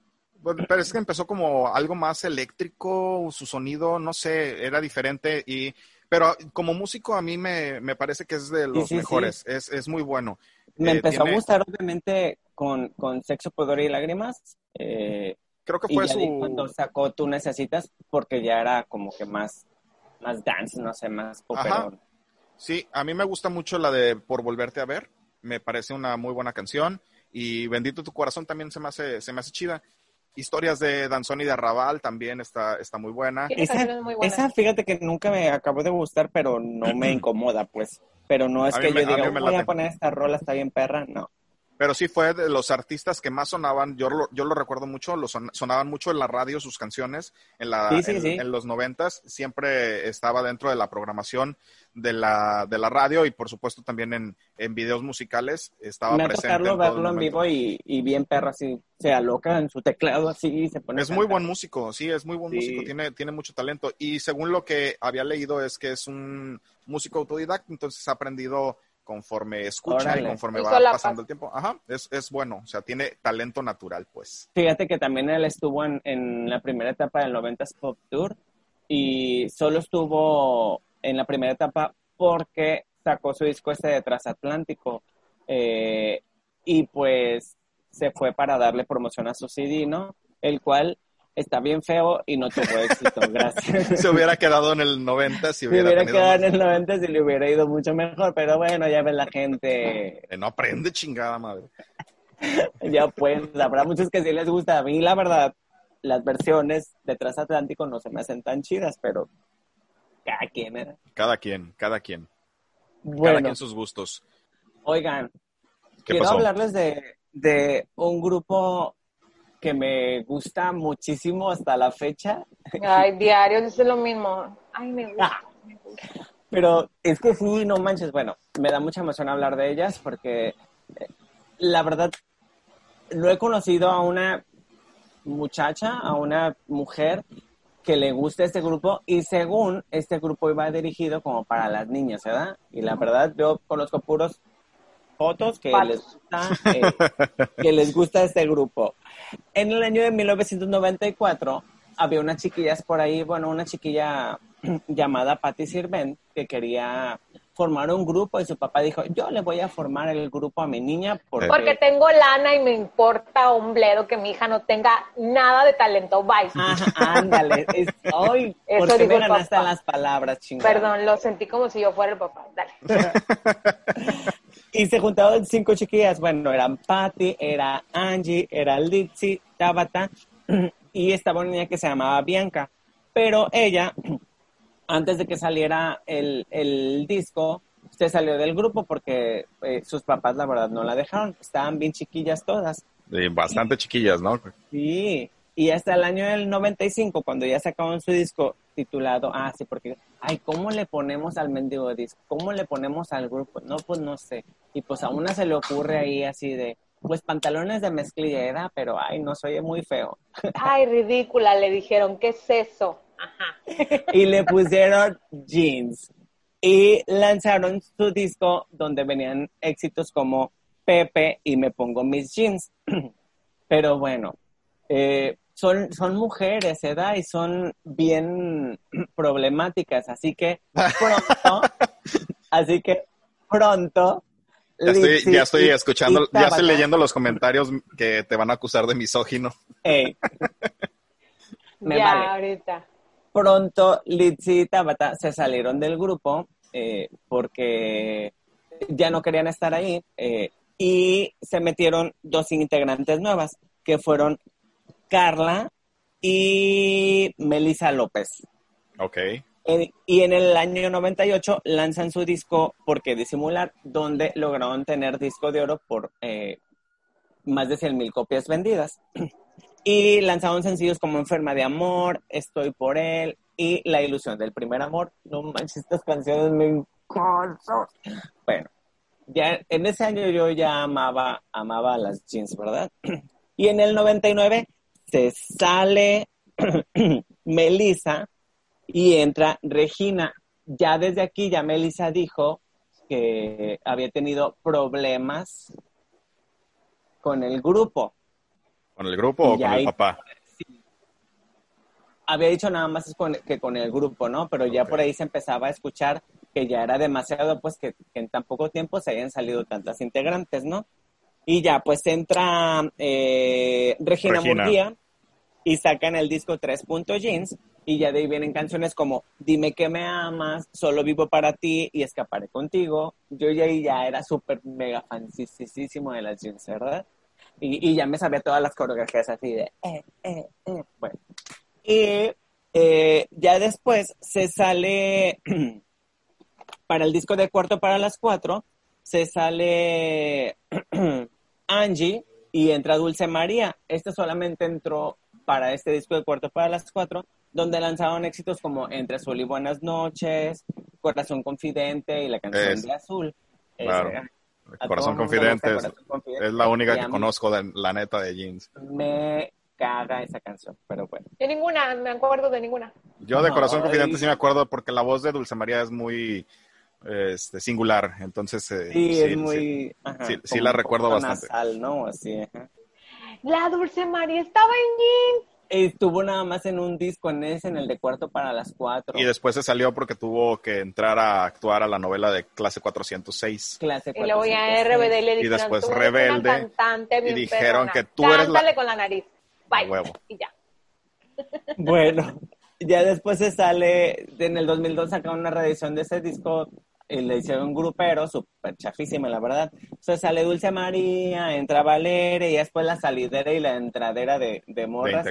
Pero es que empezó como algo más eléctrico, su sonido, no sé, era diferente y... Pero como músico a mí me, me parece que es de los mejores, Es, es muy bueno. Me eh, empezó a gustar, obviamente, con, con Sexo, Poder y Lágrimas. Eh, Creo que fue su... Cuando sacó Tú Necesitas, porque ya era como que más, más dance, no sé, más poperón. Sí, a mí me gusta mucho la de Por Volverte a Ver. Me parece una muy buena canción. Y Bendito tu Corazón también se me hace, se me hace chida. Historias de Danzón y de Arrabal también está, está muy buena. Esa, muy buena. esa, fíjate que nunca me acabó de gustar, pero no me incomoda, pues pero no es que yo diga, voy a poner esta rola, está bien perra, no. Pero sí fue de los artistas que más sonaban, yo lo, yo lo recuerdo mucho, lo sonaban mucho en la radio sus canciones, en, la, en, los noventas, siempre estaba dentro de la programación de la, de la radio y por supuesto también en, en videos musicales estaba Me presente. verlo, verlo en vivo y, y, bien perro así, se aloca en su teclado así se pone. Es muy buen músico, sí, es muy buen músico, tiene, tiene mucho talento y según lo que había leído es que es un músico autodidacta, entonces ha aprendido conforme escucha y conforme va pasando el tiempo. Ajá, es, es, bueno, o sea, tiene talento natural, pues. Fíjate que también él estuvo en, en la primera etapa del 90s Pop Tour y solo estuvo en la primera etapa porque sacó su disco este de Transatlántico eh, y pues se fue para darle promoción a su CD, ¿no? El cual está bien feo y no tuvo éxito, gracias. Se hubiera quedado en el 90 si hubiera, Se hubiera quedado en el 90 si le hubiera ido mucho mejor, pero bueno, ya ves la gente. no aprende chingada madre. ya pues, habrá muchos que sí les gusta. A mí, la verdad, las versiones de Transatlántico no se me hacen tan chidas, pero cada quien, ¿eh? Cada quien, cada quien. cada quien sus gustos. Oigan, quiero hablarles de, de un grupo que me gusta muchísimo hasta la fecha. Ay, diario, es lo mismo. Ay, me gusta, me gusta. Pero es que sí, no manches, bueno, me da mucha emoción hablar de ellas porque eh, la verdad, lo he conocido a una muchacha, a una mujer que le gusta este grupo y según este grupo iba dirigido como para las niñas, ¿verdad? Y la verdad yo conozco puros fotos que les gusta eh, que les gusta este grupo. En el año de 1994 había unas chiquillas por ahí, bueno, una chiquilla llamada Patty Sirvent que quería formar un grupo y su papá dijo, yo le voy a formar el grupo a mi niña porque... Porque tengo lana y me importa un bledo que mi hija no tenga nada de talento, bye. ándale, es, hoy, ¿por qué me ganaste las palabras, chingada? Perdón, lo sentí como si yo fuera el papá, dale. y se juntaban cinco chiquillas, bueno, eran Patty, era Angie, era Lizzie, Tabata, y estaba una niña que se llamaba Bianca, pero ella antes de que saliera el, el disco, usted salió del grupo porque eh, sus papás, la verdad, no la dejaron. Estaban bien chiquillas todas. bastante chiquillas, ¿no? Sí. Y hasta el año del 95, cuando ya sacaron su disco titulado, ah, sí, porque, ay, ¿cómo le ponemos al mendigo disco? ¿Cómo le ponemos al grupo? No, pues no sé. Y pues a una se le ocurre ahí así de, pues pantalones de mezclilla era, pero ay, no soy muy feo. Ay, ridícula, le dijeron, ¿qué es eso? Ajá. y le pusieron jeans. Y lanzaron su disco donde venían éxitos como Pepe y Me Pongo Mis Jeans. Pero bueno, eh, son, son mujeres, ¿verdad? Y son bien problemáticas, así que pronto, así que pronto ya estoy, ya estoy escuchando, ya estoy leyendo los comentarios que te van a acusar de misógino. Me ya, ahorita. Pronto Litsi y Tabata se salieron del grupo eh, porque ya no querían estar ahí eh, y se metieron dos integrantes nuevas que fueron Carla y Melissa López. Ok y en el año 98 lanzan su disco Porque Disimular, donde lograron tener disco de oro por eh, más de 100 mil copias vendidas. Y lanzaron sencillos como Enferma de Amor, Estoy por él y La Ilusión del Primer Amor. No manches, estas canciones me encantan. Bueno, ya en ese año yo ya amaba, amaba las jeans, ¿verdad? Y en el 99 se sale Melissa y entra Regina. Ya desde aquí, ya Melissa dijo que había tenido problemas con el grupo. ¿Con el grupo o con el papá? Había dicho nada más que con el grupo, ¿no? Pero ya por ahí se empezaba a escuchar que ya era demasiado, pues que, en tan poco tiempo se hayan salido tantas integrantes, ¿no? Y ya, pues entra eh, Regina, Regina. y sacan el disco 3. Jeans, y ya de ahí vienen canciones como Dime que me amas, Solo vivo para ti y Escaparé contigo. Yo ya ya era súper mega fansísimo de las jeans, ¿verdad? Y, ya me sabía todas las coreografías así de eh, eh, eh. Bueno. Y eh, ya después se sale para el disco de cuarto para las cuatro, se sale Angie y entra Dulce María. Este solamente entró para este disco de cuarto para las cuatro, donde lanzaron éxitos como Entre Azul y Buenas Noches, Corazón Confidente y la canción de Azul. Claro. Corazón confidente, es, la única que conozco de la neta de Jeans. Me caga esa canción, pero bueno. De ninguna, me acuerdo de ninguna. Yo de Corazón Confidente sí me acuerdo porque la voz de Dulce María es muy este, singular, entonces eh, sí, es muy, sí, la recuerdo bastante. ¿no? Así, La Dulce María estaba en Jeans. Estuvo nada más en un disco en ese, en el de cuarto para las cuatro. Y después se salió porque tuvo que entrar a actuar a la novela de Clase 406. Clase 406. Y luego ya RBD le dijeron, y después Rebelde. y dijeron que tú eres la... con la nariz. Bye. Huevo. Y ya. Bueno, ya después se sale, en el 2002 sacaron una reedición de ese disco y le hicieron un grupero súper chafísimo, la verdad. Entonces sale Dulce María, entra Valeria y después la salidera y la entradera de, de morras.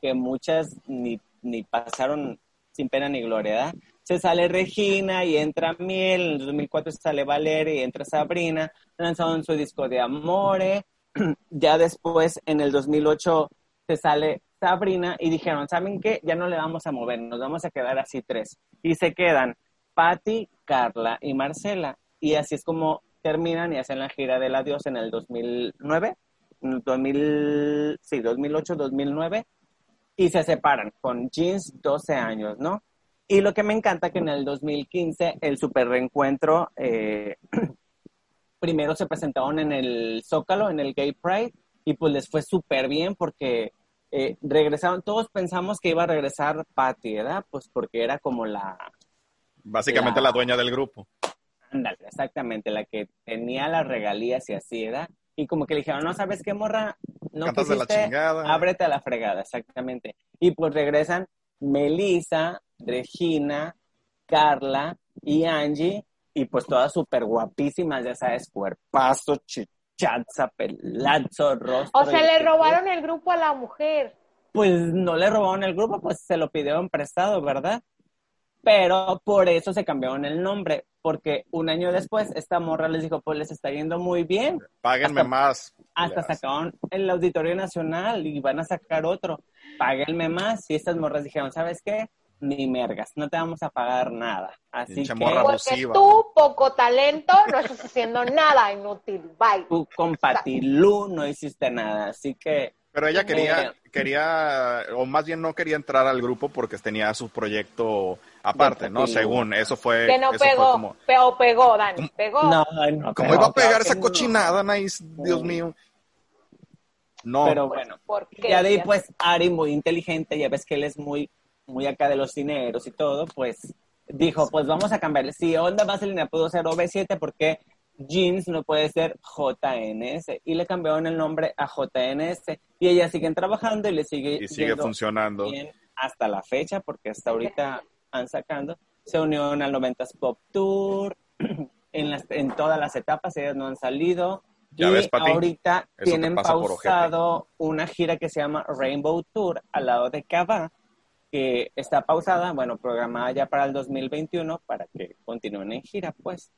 Que, muchas ni, ni pasaron sin pena ni gloria, Se sale Regina y entra Miel, en el 2004 sale Valeria y entra Sabrina, lanzaron su disco de Amore, ya después en el 2008 se sale Sabrina y dijeron, ¿saben qué? Ya no le vamos a mover, nos vamos a quedar así tres. Y se quedan Patti, Carla y Marcela. Y así es como terminan y hacen la gira del adiós en el 2009, 2000, sí, 2008, 2009, y se separan con Jeans 12 años, ¿no? Y lo que me encanta que en el 2015 el super reencuentro, eh, primero se presentaron en el Zócalo, en el Gay Pride, y pues les fue súper bien porque eh, regresaron, todos pensamos que iba a regresar Patty, ¿verdad? Pues porque era como la, Básicamente la, dueña del grupo. Ándale, exactamente, la que tenía las regalías y así, ¿verdad? Y como que le dijeron, no sabes qué, morra, no Cantas de la chingada. ábrete a la fregada, exactamente. Y pues regresan Melissa, Regina, Carla y Angie, y pues todas súper guapísimas, ya sabes, cuerpazo, chichaza, pelazo, rostro. O sea, le robaron el grupo a la mujer. Pues no le robaron el grupo, pues se lo pidieron prestado, ¿verdad? Pero por eso se cambiaron el nombre, porque un año después esta morra les dijo, pues les está yendo muy bien. Páguenme Hasta- más. Hasta sacaron el Auditorio Nacional y van a sacar otro. Páguenme más. Y estas morras dijeron, ¿sabes qué? Ni mergas, no te vamos a pagar nada. Así que morra Porque tú, poco talento, no estás haciendo nada inútil. Bye. tú con Patilú no hiciste nada. Así que Pero ella quería, quería, o más bien no quería entrar al grupo porque tenía su proyecto aparte, ¿no? Según, eso fue, Que no eso fue pegó, como, pero pegó, Dani, pegó. no, no. ¿cómo iba a pegar esa cochinada, Nice? Dios mío. No, Pero Pues, bueno, ¿por qué? ya de ahí pues Ari muy inteligente, ya ves que él es muy, muy acá de los dineros y todo, pues dijo, pues vamos a cambiarle. Si Onda Vaselina pudo ser OV7, ¿por qué Jeans no puede ser JNS? Y le cambiaron el nombre a JNS. Y ellas siguen trabajando y le sigue, y sigue funcionando. bien hasta la fecha, porque hasta ahorita han sacando. Se unieron al 90s Pop Tour, en, las, en todas las etapas, ellas no han salido. Ya y ves, Pati, ahorita eso tienen pausado una gira que se llama Rainbow Tour al lado de Cava, que está pausada, bueno, programada ya para el 2021 para que continúen en gira, pues.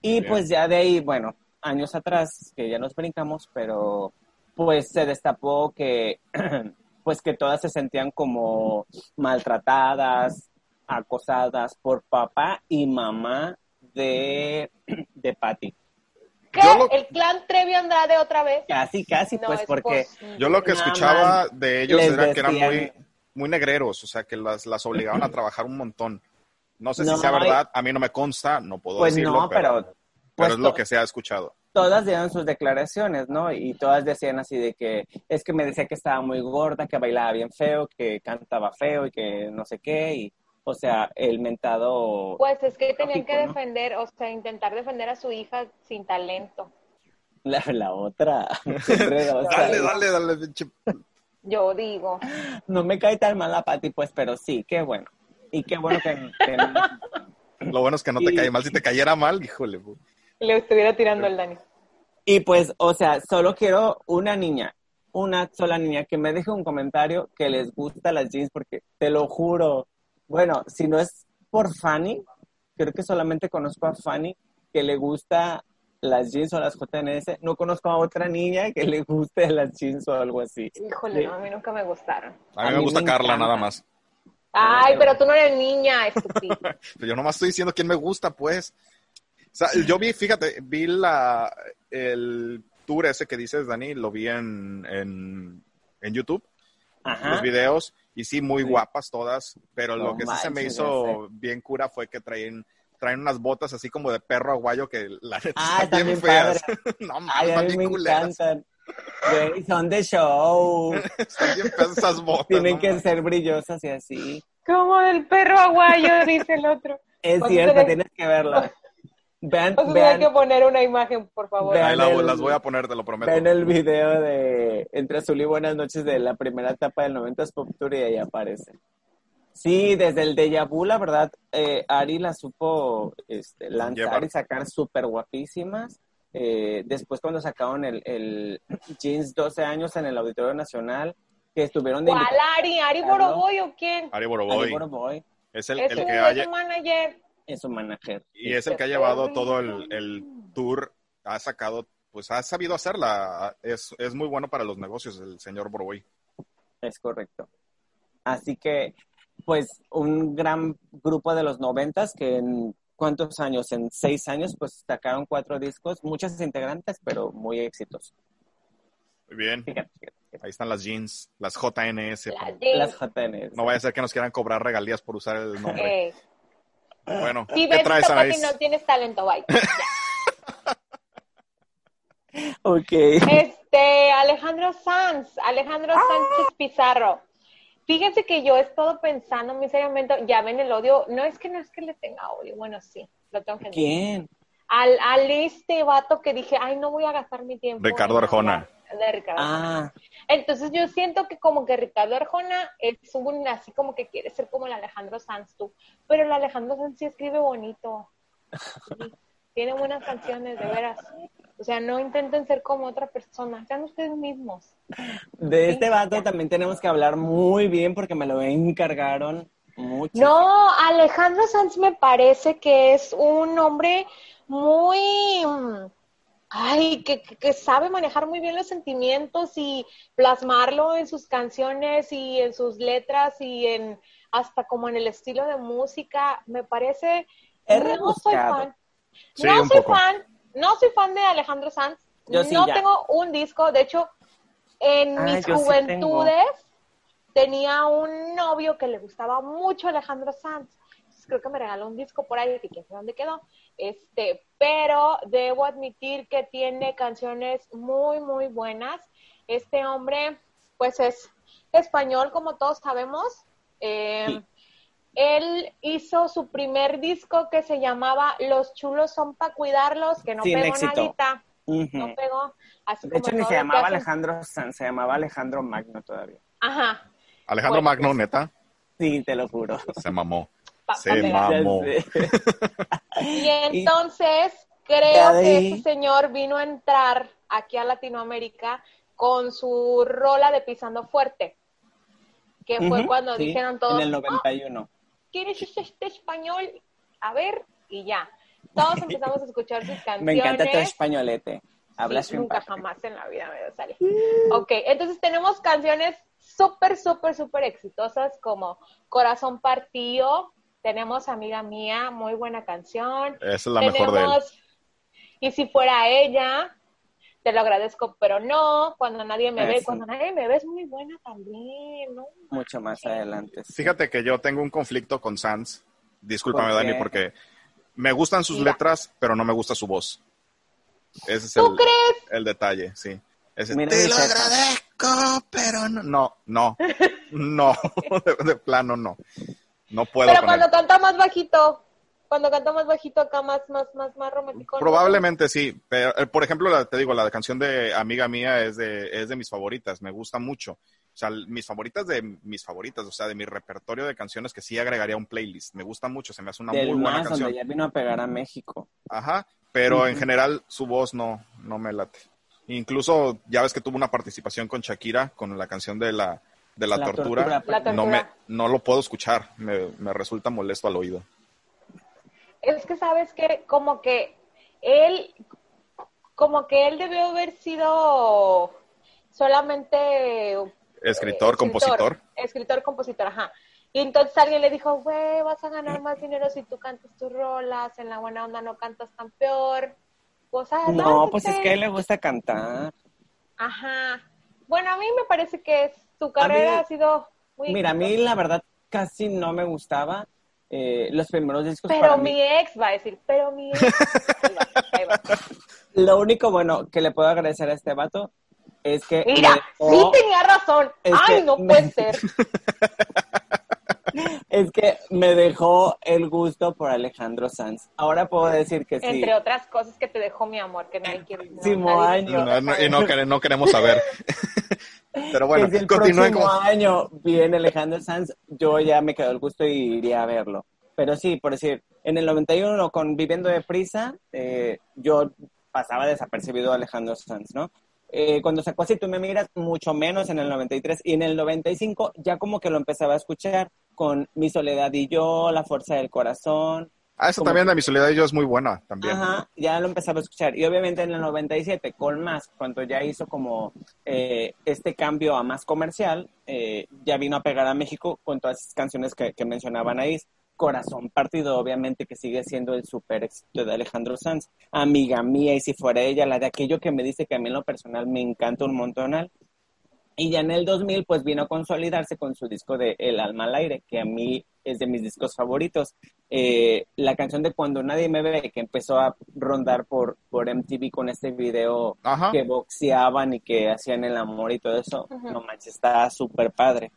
Y Bien. pues ya de ahí, bueno, años atrás, que ya nos brincamos, pero pues se destapó que pues que todas se sentían como maltratadas, acosadas por papá y mamá de, de Patty. ¿Qué? Lo- ¿El clan Trevi Andrade otra vez? Casi, casi, No, pues es porque. Yo lo que escuchaba de ellos era que eran muy, muy negreros, o sea, que las, las obligaban a trabajar un montón. No sé No, si sea verdad, a mí no me consta, no puedo Pues decirlo, no, pero, pero, pero pues es lo que se ha escuchado. todas dieron sus declaraciones, ¿no? Y todas decían así de que es que me decía que estaba muy gorda, que bailaba bien feo, que cantaba feo y que no sé qué, y o sea, el mentado... Pues es que tenían que defender, o sea, intentar defender a su hija sin talento. La, la otra. siempre, o sea, Dale, dale, dale, pinche. Yo digo. No me cae tan mal la Pati, pues, pero sí, qué bueno. Y qué bueno que... que no- Lo bueno es que no te Y- cae mal. Si te cayera mal, híjole. pu- Le estuviera tirando el Dani. Y pues, o sea, solo quiero una niña, una sola niña que me deje un comentario que les gusta las jeans, porque te lo juro. Bueno, si no es por Fanny, creo que solamente conozco a Fanny que le gusta las jeans o las JNS. No conozco a otra niña que le guste las jeans o algo así. Híjole, Sí. no, a mí nunca me gustaron. A mí A me gusta me Carla, encanta. nada más. Ay, pero tú no eres niña, estúpido. Pero yo nomás estoy diciendo quién me gusta, pues. O sea, yo vi, fíjate, vi la, el tour ese que dices, Dani, lo vi en, en, en YouTube, Ajá. los videos, y sí, muy Sí. guapas todas, pero lo que sí se me hizo bien cura fue que traen, traen unas botas así como de perro aguayo que la neta Ah, están bien feas. no mames, bien culeras. Güey, son de show. Están bien feas esas botas. Tienen no que ser brillosas y así. Como del perro aguayo, dice el otro. Es cierto, tienes que verla. Vean, Vas a vean, tener que poner una imagen, por favor. Vean Ahí la- el- las voy a poner, te lo prometo. vean el video de Entre Azul y Buenas Noches de la primera etapa del 90s Pop Tour y ahí aparece. Sí, desde el Deja Vu, la verdad, eh, Ari la supo este, lanzar Llevar. y sacar súper guapísimas. Eh, después cuando sacaron el, el Jeans 12 años en el Auditorio Nacional, que estuvieron de ¿Cuál. Ari? ¿Ari. Boroboy o quién? Ari Ari Boroboy. Boroboy Es el, Es el que es haya, manager. Es su manager. y es el que ha llevado todo el, el tour, ha sacado, pues ha sabido hacerla. Es, es muy bueno para los negocios el señor Boroboy. Es correcto. Así que, pues, un gran grupo de los noventas que en cuántos años, en seis años, pues sacaron cuatro discos, muchas integrantes, pero muy exitosos. Muy bien. Fíjate, fíjate, fíjate. Ahí están las jeans, las JNS. La como- de- Las JNS. No vaya a ser que nos quieran cobrar regalías por usar el nombre. Bueno, Si ¿qué ves traes, no tienes talento, bye. Ok. Este, Alejandro Sanz, Alejandro Sánchez Pizarro. Fíjense que yo he estado pensando muy seriamente, ya ven el odio, no es que no es que le tenga odio, bueno, sí, lo tengo que decir. ¿Quién? Al, al este vato que dije, ay, no voy a gastar mi tiempo. Ricardo Arjona. De Ricardo. Ah, Entonces yo siento que como que Ricardo Arjona es un así como que quiere ser como el Alejandro Sanz tú, pero el Alejandro Sanz sí escribe bonito. Sí, tiene buenas canciones, de veras. O sea, no intenten ser como otra persona, sean ustedes mismos. de este vato también tenemos que hablar muy bien porque me lo encargaron. Mucho. No, Alejandro Sanz me parece que es un hombre muy, ay, que, que- sabe manejar muy bien los sentimientos y plasmarlo en sus canciones y en sus letras y en hasta como en el estilo de música. Me parece, Es no soy fan, Sí, no soy poco. fan, no soy fan de Alejandro Sanz. Yo sí, no ya. tengo un disco, de hecho, en Ah, mis sí juventudes tenía un novio que le gustaba mucho Alejandro Sanz. Creo que me regaló un disco por ahí, que quién sabe dónde quedó. Este, pero debo admitir que tiene canciones muy, muy buenas. Este hombre, pues es español, como todos sabemos. Eh, Sí. Él hizo su primer disco que se llamaba Los chulos son para cuidarlos, que no Sin pegó éxito. nadita, Ujú. no pegó. Así De como hecho, ni se llamaba. Alejandro Sanz, se llamaba Alejandro Magno todavía. Ajá. Alejandro Bueno. Magno, neta, Sí, te lo juro. se mamó. Se mamó. Y entonces creo que ese señor vino a entrar aquí a Latinoamérica con su rola de Pisando Fuerte, que fue cuando sí, dijeron todos, En el "Oh, 91. ¿quién es este español? A ver, y ya. Todos empezamos a escuchar sus canciones. Me encanta tu españolete. Hablas Sí, nunca padre. jamás en la vida me sale. Ok, entonces tenemos canciones súper, súper, súper exitosas como Corazón Partido, tenemos Amiga Mía, muy buena canción. Esa es la mejor de él. Tenemos Y si fuera ella, te lo agradezco, pero no, cuando nadie me ve, cuando nadie me ve es muy buena también, ¿no? Mucho más adelante. sí. Fíjate que yo tengo un conflicto con Sans. Discúlpame, ¿Por? Dani, porque me gustan sus Mira. letras, pero no me gusta su voz. Ese es ¿Tú el, crees? el detalle, sí. Ese, Mira, te lo agradezco, pero no. No, no, no, de, de plano no. No puedo Pero con cuando él. canta más bajito, cuando canta más bajito acá, más, más, más, más romántico. ¿no? Probablemente sí, pero eh, por ejemplo, la- te digo, la canción de Amiga Mía es de, es de mis favoritas, me gusta mucho. O sea, mis favoritas de mis favoritas, o sea, de mi repertorio de canciones que sí agregaría a un playlist. Me gusta mucho, se me hace una Del muy buena más, canción. donde ya vino a pegar a México. Ajá, pero en general su voz no, no me late. Incluso ya ves que tuvo una participación con Shakira, con la canción de la, de la, La tortura. tortura. La tortura. No, me, no lo puedo escuchar, me, me resulta molesto al oído. Es que sabes que como que él, como que él debió haber sido solamente Escritor, eh, compositor. Escritor, compositor, ajá. Y entonces alguien le dijo, güey, vas a ganar más dinero si tú cantas tus rolas, en la buena onda no cantas tan peor. Pues, ah, No, pues es que a él le gusta cantar. Ajá. Bueno, a mí me parece que es- su carrera mí- ha sido muy Mira, a mí la verdad casi no me gustaba eh, los primeros discos. Pero para mi mí. ex va a decir, pero mi ex. Ahí va, ahí va. Lo único bueno que le puedo agradecer a este vato es que Mira, me sí tenía razón. Es Ay, que no me- puede ser. es que me dejó el gusto por Alejandro Sanz. Ahora puedo decir que sí. Entre otras cosas que te dejó mi amor, que nadie quiere. no, no, y no queremos saber. Pero bueno, si el próximo con... año viene Alejandro Sanz, yo ya me quedo el gusto y iría a verlo. Pero sí, por decir, en el 91 con Viviendo de Prisa, eh, yo pasaba desapercibido a Alejandro Sanz, ¿no? Eh, cuando sacó Así tú me miras, mucho menos en el 93 y en el 95 ya como que lo empezaba a escuchar con Mi Soledad y yo, La Fuerza del Corazón, Ah, como también de mi soledad y yo es muy buena también. Ajá, ya lo empezaba a escuchar. Y obviamente en el 97, con más, cuando ya hizo como eh, este cambio a más comercial, eh, ya vino a pegar a México con todas esas canciones que, que mencionaban ahí. Corazón Partido, obviamente, que sigue siendo el super éxito de Alejandro Sanz. Amiga mía, y si fuera ella, la de aquello que me dice que a mí en lo personal me encanta un montonal. Y ya en el 2000, pues vino a consolidarse con su disco de El alma al aire, que a mí es de mis discos favoritos. Eh, la canción de Cuando nadie me ve, que empezó a rondar por, por MTV con este video Ajá. que boxeaban y que hacían el amor y todo eso, no manches, está súper padre.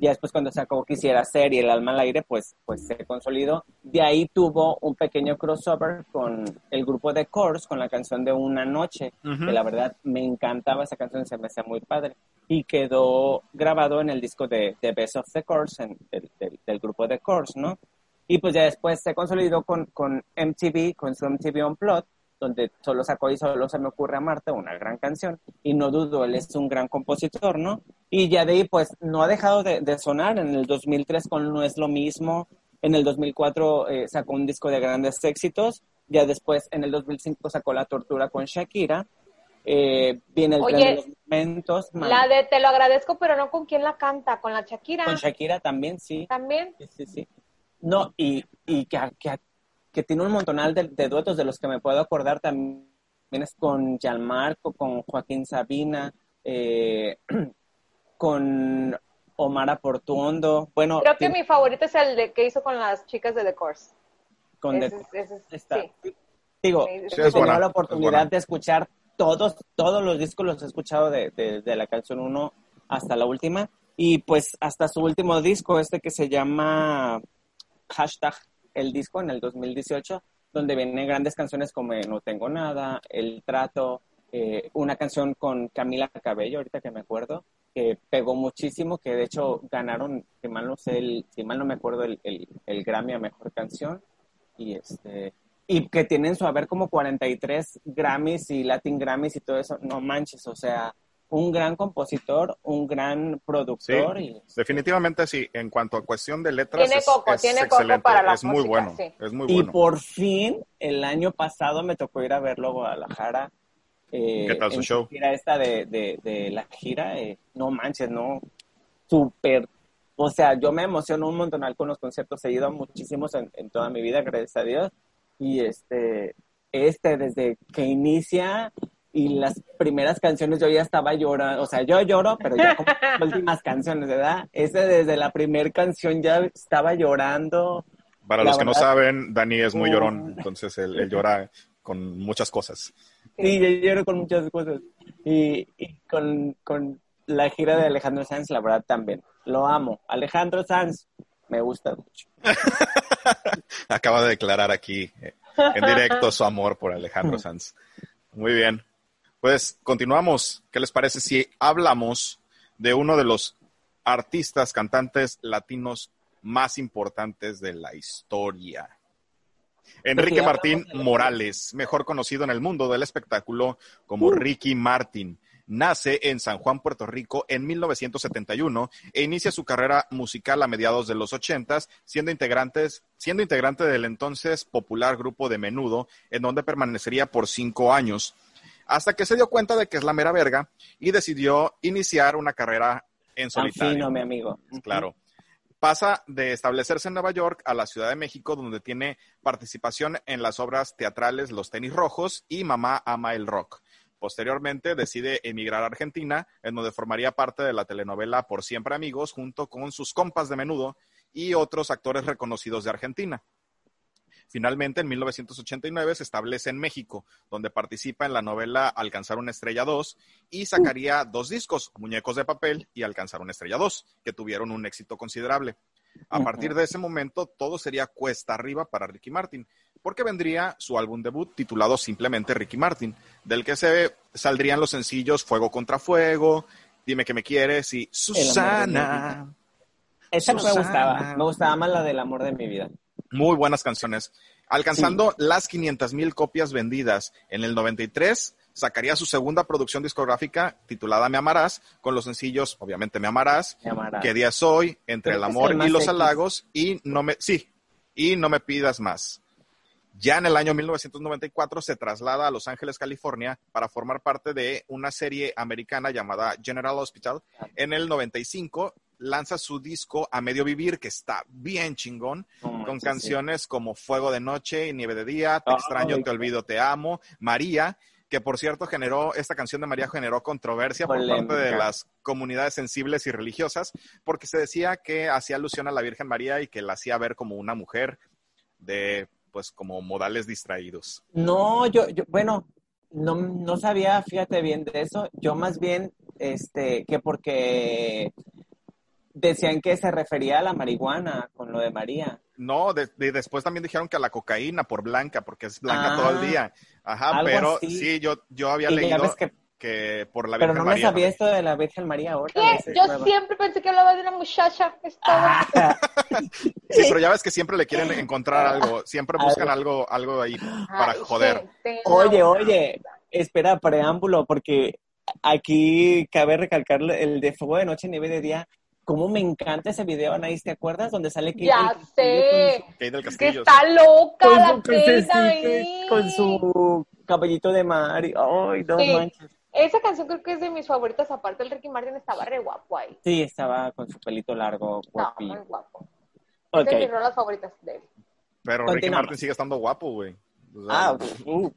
Ya después cuando sacó Quisiera Ser y El Alma al Aire, pues, pues se consolidó. De ahí tuvo un pequeño crossover con el grupo de Course, con la canción de Una Noche, Ujú. que la verdad me encantaba esa canción, se me hacía muy padre. Y quedó grabado en el disco de, de Best of the Course, en- del, del- del grupo de Course, ¿no? Y pues ya después se consolidó con, con MTV, con su MTV Unplugged, donde solo sacó y solo se me ocurre amarte, una gran canción, y no dudo, él es un gran compositor, ¿no? Y ya de ahí, pues, no ha dejado de, sonar, en el 2003 con No es lo mismo, en el 2004 eh, sacó un disco de grandes éxitos, ya después en el 2005 sacó La Tortura con Shakira, eh, viene el Oye, de los momentos. La de Te lo agradezco, pero no con quién la canta, con la Shakira. Con Shakira también, sí. También. Sí, sí, sí. No, y, y que, que, que tiene un montonal de, duetos de los que me puedo acordar también es con Gianmarco, con Joaquín Sabina, eh, con Omar Portuondo. Bueno, creo que mi favorito es el de que hizo con las chicas de The Course. Con ese, sí. Digo, he tenido la oportunidad de escuchar todos, todos los discos los he escuchado de, de la canción 1 hasta la última. Y pues hasta su último disco, este que se llama hashtag el disco en el 2018, donde vienen grandes canciones como No Tengo Nada, El Trato, eh, una canción con Camila Cabello, ahorita que me acuerdo, que pegó muchísimo, que de hecho ganaron, si mal no sé, el, si mal no me acuerdo, el, el, Grammy a Mejor Canción. Y este y que tienen su haber como 43 Grammys y Latin Grammys y todo eso, no manches, o sea, un gran compositor, un gran productor. y... Definitivamente sí, en cuanto a cuestión de letras. Tiene coco, tiene coco para la es muy bueno, es muy bueno. Y por fin, el año pasado me tocó ir a verlo a Guadalajara. Eh, ¿Qué tal su show? Gira esta de, de, la gira, eh, no manches, no, súper. O sea, yo me emociono un montón con los conciertos, he ido muchísimos en, en toda mi vida, gracias a Dios. Y este, este, desde que inicia, y las primeras canciones yo ya estaba llorando, o sea, yo lloro, pero ya como las últimas canciones, ¿verdad? Ese desde la primera canción ya estaba llorando. Para los que no saben, Dani es muy llorón, entonces él, llora con muchas cosas. Sí, yo lloro con muchas cosas. Y, con, con, la gira de Alejandro Sanz, la verdad también. Lo amo. Alejandro Sanz, me gusta mucho. Acaba de declarar aquí eh, en directo su amor por Alejandro Sanz. Muy bien. Pues continuamos. ¿Qué les parece si hablamos de uno de los artistas, cantantes latinos más importantes de la historia? Enrique Martín Morales, mejor conocido en el mundo del espectáculo como uh. Ricky Martin. Nace en San Juan, Puerto Rico, en 1971 e inicia su carrera musical a mediados de los 80, siendo, integrantes, siendo integrante del entonces popular grupo de Menudo, en donde permanecería por cinco años hasta que se dio cuenta de que es la mera verga y decidió iniciar una carrera en solitario. mi amigo. Claro. Pasa de establecerse en Nueva York a la Ciudad de México, donde tiene participación en las obras teatrales Los Tenis Rojos y Mamá Ama el Rock. Posteriormente decide emigrar a Argentina, en donde formaría parte de la telenovela Por Siempre Amigos, junto con sus compas de menudo y otros actores reconocidos de Argentina. Finalmente, en 1989 se establece en México, donde participa en la novela Alcanzar una estrella 2 y sacaría dos discos, Muñecos de papel y Alcanzar una estrella 2, que tuvieron un éxito considerable. A partir de ese momento, todo sería cuesta arriba para Ricky Martin, porque vendría su álbum debut titulado simplemente Ricky Martin, del que se saldrían los sencillos Fuego contra Fuego, Dime que me quieres y Susana. Esa me gustaba, me gustaba más la del amor de mi vida. Muy buenas canciones. Alcanzando las 500 mil copias vendidas en el 93, sacaría su segunda producción discográfica titulada Me Amarás, con los sencillos, obviamente Me Amarás, ¿Qué día soy? Entre el amor y los halagos, y no me, sí, y no me pidas más. Ya en el año 1994 se traslada a Los Ángeles, California, para formar parte de una serie americana llamada General Hospital. En el 95 lanza su disco A Medio Vivir, que está bien chingón, con canciones como Fuego de Noche y Nieve de Día, Te extraño, te olvido, te amo, María, que por cierto generó, esta canción de María generó controversia por parte de las comunidades sensibles y religiosas, porque se decía que hacía alusión a la Virgen María y que la hacía ver como una mujer de, pues, como modales distraídos. No, yo, yo bueno, no, no sabía, fíjate bien de eso, yo más bien, este, que porque decían que se refería a la marihuana con lo de María. No, después también dijeron que a la cocaína por blanca, porque es blanca todo el ah, día. Ajá, pero sí. yo, yo había leído. que que por la Pero Virgen no me María. sabía esto de la Virgen María ahora. ¿Qué? Yo nueva. siempre pensé que hablaba de una muchacha. Es todo. Ah, Sí, pero ya ves que siempre le quieren encontrar algo, siempre buscan algo, algo ahí para Ay, joder. gente, Oye, no. oye, espera, preámbulo, porque aquí cabe recalcar el de Fuego de Noche, Nieve de Día. Cómo me encanta ese video, Anaís, ¿te acuerdas? Donde sale Kate Ya sé. Kate del Que Castillo. está loca con la su Kate ahí. con su cabellito de mar. y- Ay, no Sí. manches. Esa canción creo que es de mis favoritas. Aparte, el Ricky Martin estaba re guapo ahí. Sí, estaba con su pelito largo, Estaba muy guapo. Ok. Es de mis rolas favoritas de él. Pero Ricky. Martin sigue estando guapo, güey. O sea, Ah, uh,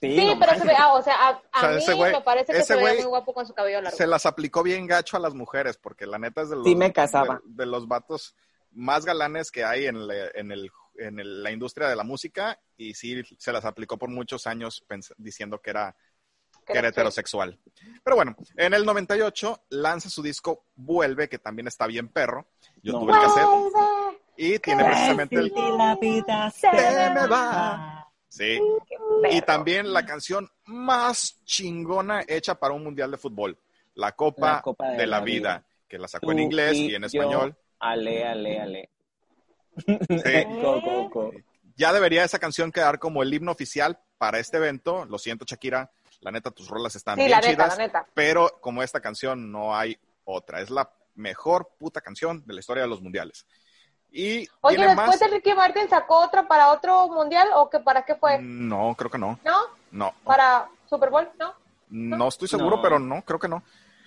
sí, Sí, no pero se ve, ah, o sea, a, a O sea, mí güey- me parece que ese se veía muy guapo con su cabello largo. se las aplicó bien gacho a las mujeres, porque la neta es de los, Sí me casaba. de, de los vatos más galanes que hay en, la- en, el, en el- la industria de la música y sí se las aplicó por muchos años pens- diciendo que era, que era heterosexual. Pero bueno, en el 98 lanza su disco Vuelve, que también está bien perro. Yo No. tuve el cassette y tiene precisamente el... La vida Se se me va. Sí, y también la canción más chingona hecha para un mundial de fútbol, La Copa, La Copa de, la vida, que la sacó en inglés y y en yo. español. Ale, ale, ale. Sí. Go, go, go. Ya debería esa canción quedar como el himno oficial para este evento. Lo siento, Shakira, la neta, tus rolas están Sí, bien la neta, chidas, la neta. pero como esta canción no hay otra. Es la mejor puta canción de la historia de los mundiales. Y Oye, después más... de Ricky Martin sacó otra para otro mundial o que para qué fue? No, creo que no. ¿No? No, Para Super Bowl, ¿no? no estoy seguro, No. pero no, creo que no.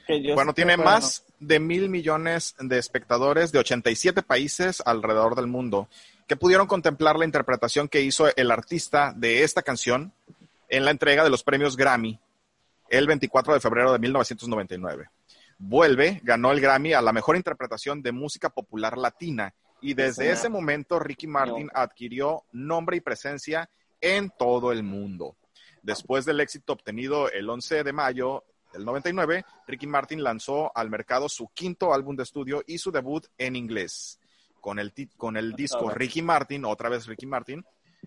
Que Bueno, sí tiene más de mil millones de espectadores de 87 países alrededor del mundo que pudieron contemplar la interpretación que hizo el artista de esta canción en la entrega de los premios Grammy el 24 de febrero de 1999. Vuelve, ganó el Grammy a la mejor interpretación de música popular latina y desde ese momento Ricky Martin adquirió nombre y presencia en todo el mundo. Después del éxito obtenido el 11 de mayo del 99, Ricky Martin lanzó al mercado su quinto álbum de estudio y su debut en inglés. Con el, con el disco. Ricky Martin, otra vez Ricky Martin,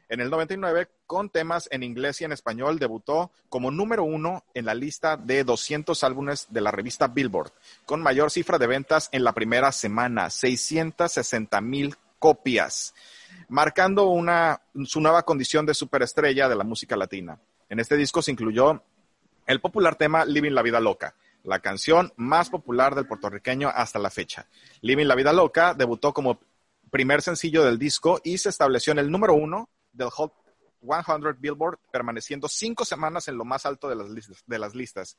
en el 99, con temas en inglés y en español, debutó como número uno en la lista de 200 álbumes de la revista Billboard, con mayor cifra de ventas en la primera semana, 660 mil copias, marcando una, su nueva condición de superestrella de la música latina. En este disco se incluyó el popular tema Living la Vida Loca, la canción más popular del puertorriqueño hasta la fecha. Living la Vida Loca debutó como primer sencillo del disco y se estableció en el número uno del Hot 100 Billboard, permaneciendo cinco semanas en lo más alto de las listas. De las listas.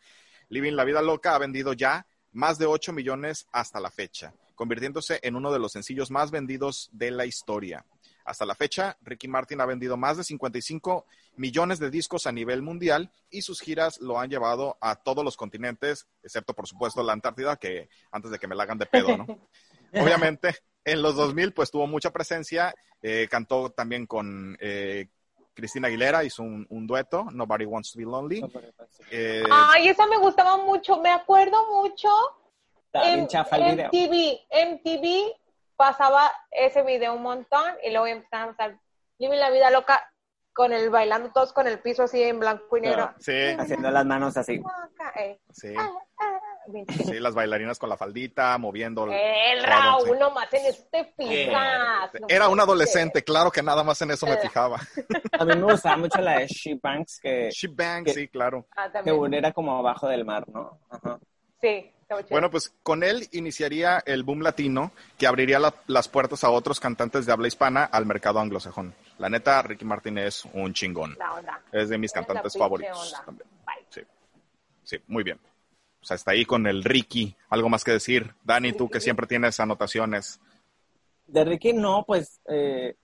Living la Vida Loca ha vendido ya más de 8 millones hasta la fecha, convirtiéndose en uno de los sencillos más vendidos de la historia. Hasta la fecha, Ricky Martin ha vendido más de 55 millones de discos a nivel mundial y sus giras lo han llevado a todos los continentes, excepto por supuesto la Antártida, que antes de que me la hagan de pedo, ¿no? Obviamente, en los 2000 pues tuvo mucha presencia, eh, cantó también con eh, Cristina Aguilera, hizo un, un dueto, Nobody Wants to Be Lonely. Eh, Ay, esa me gustaba mucho. Me acuerdo mucho. En chafa el video. MTV, MTV pasaba ese video un montón y luego empezaban a pasar Living la vida loca con el bailando todos con el piso así en blanco y negro. sí, Haciendo las manos así. Eh, sí, ah, ah, sí, las bailarinas con la faldita, moviendo. El todo, Raúl, sí. nomás en eso te fijas. no Era un adolescente, claro que nada más en eso me Eh. fijaba. A mí me gustaba mucho la de She Banks, que, She que- sí, claro. Ah, que era como abajo del mar, ¿no? Ajá. Sí. Bueno, pues con él iniciaría el boom latino que abriría la- las puertas a otros cantantes de habla hispana al mercado anglosajón. La neta, Ricky Martin es un chingón. La onda. Es de mis cantantes favoritos también. Bye. Sí, sí, muy bien. O sea, está ahí con el Ricky. Algo más que decir. Dani, tú que siempre tienes anotaciones. De Ricky, no, pues eh,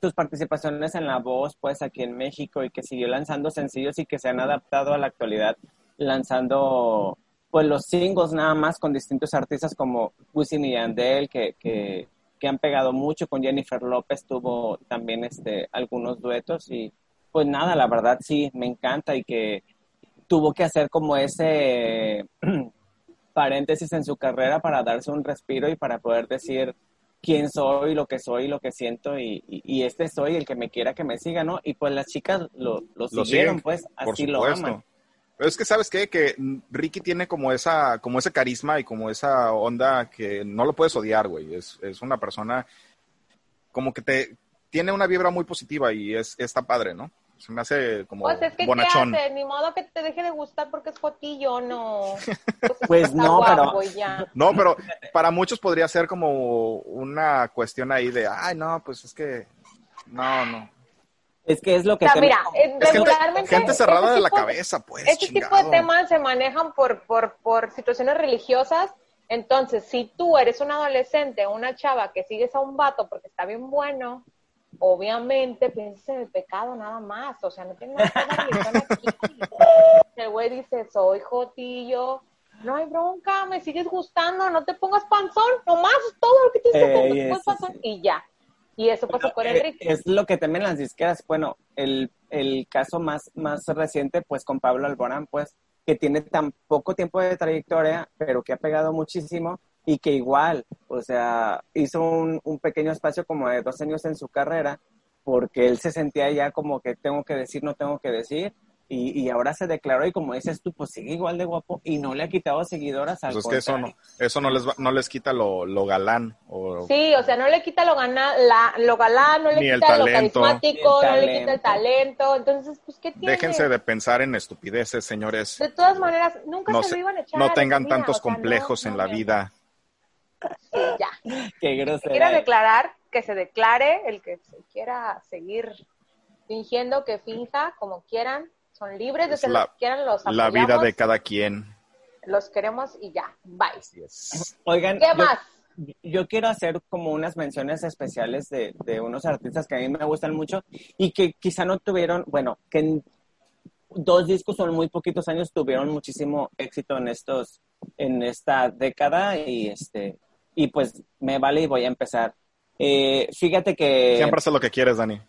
tus participaciones en La Voz, pues aquí en México y que siguió lanzando sencillos y que se han adaptado a la actualidad, lanzando pues los singles nada más con distintos artistas como Wisin y Yandel, que, que, que han pegado mucho, con Jennifer López tuvo también este, algunos duetos y pues nada, la verdad sí, me encanta y que tuvo que hacer como ese paréntesis en su carrera para darse un respiro y para poder decir quién soy, lo que soy, lo que siento y, y- y este soy el que me quiera que me siga, ¿no? Y pues las chicas lo, lo Lo siguieron, siguen, pues así lo aman. Pero es que, ¿sabes qué? Que Ricky tiene como esa, como ese carisma y como esa onda que no lo puedes odiar, güey. Es, es una persona como que te tiene una vibra muy positiva y es, está padre, ¿no? Se me hace como Pues es que, ¿qué bonachón. hace? Ni modo que te deje de gustar porque es fotillo, no. Pues está no, pero- guapo y ya. No, pero para muchos podría ser como una cuestión ahí de, ay, no, pues es que, no, no. Es que es lo que O sea, te- mira, eh, Es regularmente gente cerrada ese de la tipo cabeza, pues, Este tipo de temas se manejan por, por, por situaciones religiosas. Entonces, si tú eres un adolescente o una chava que sigues a un vato porque está bien bueno, obviamente piensas en el pecado nada más. O sea, no tiene nada que ver la religión aquí. El güey dice, soy jotillo. No hay bronca, me sigues gustando, no te pongas panzón, nomás es todo lo que tienes que hacer, no Ey, te pongas eso panzón sí. y ya. Y eso pasó con Eh, Enrique. Es lo que temen las disqueras. Bueno, el, el caso más, más reciente, pues con Pablo Alborán, pues, que tiene tan poco tiempo de trayectoria, pero que ha pegado muchísimo y que igual, o sea, hizo un, un pequeño espacio como de dos años en su carrera, porque él se sentía ya como que tengo que decir, no tengo que decir, y, y ahora se declaró y como dices tú, pues sigue igual de guapo y no le ha quitado seguidoras al Pues es que eso no, eso no les, va- no les quita lo, lo galán. O, Sí, o sea, no le quita lo, gana, la, lo galán, no le Ni el quita lo talento. carismático, Ni el no le quita el talento. Entonces, pues, ¿qué tiene? Déjense de pensar en estupideces, señores. De todas maneras, nunca No, se se- lo iban a echar. no en tengan vida, tantos o sea, no, complejos en no la vida. Sí, ya. Qué grosera. quiera declarar, que se declare, el que se quiera seguir fingiendo, que finja, como quieran. Son libres de Es ser la- lo que quieran, los La vida apoyamos, de cada quien. los queremos y ya. Bye. Oigan, ¿Qué yo- más? yo quiero hacer como unas menciones especiales de, de unos artistas que a mí me gustan mucho y que quizá no tuvieron, bueno, que en dos discos o en muy poquitos años tuvieron muchísimo éxito en estos, en esta década y este, y pues me vale y voy a empezar. Eh, fíjate que Siempre haces lo que quieres, Dani.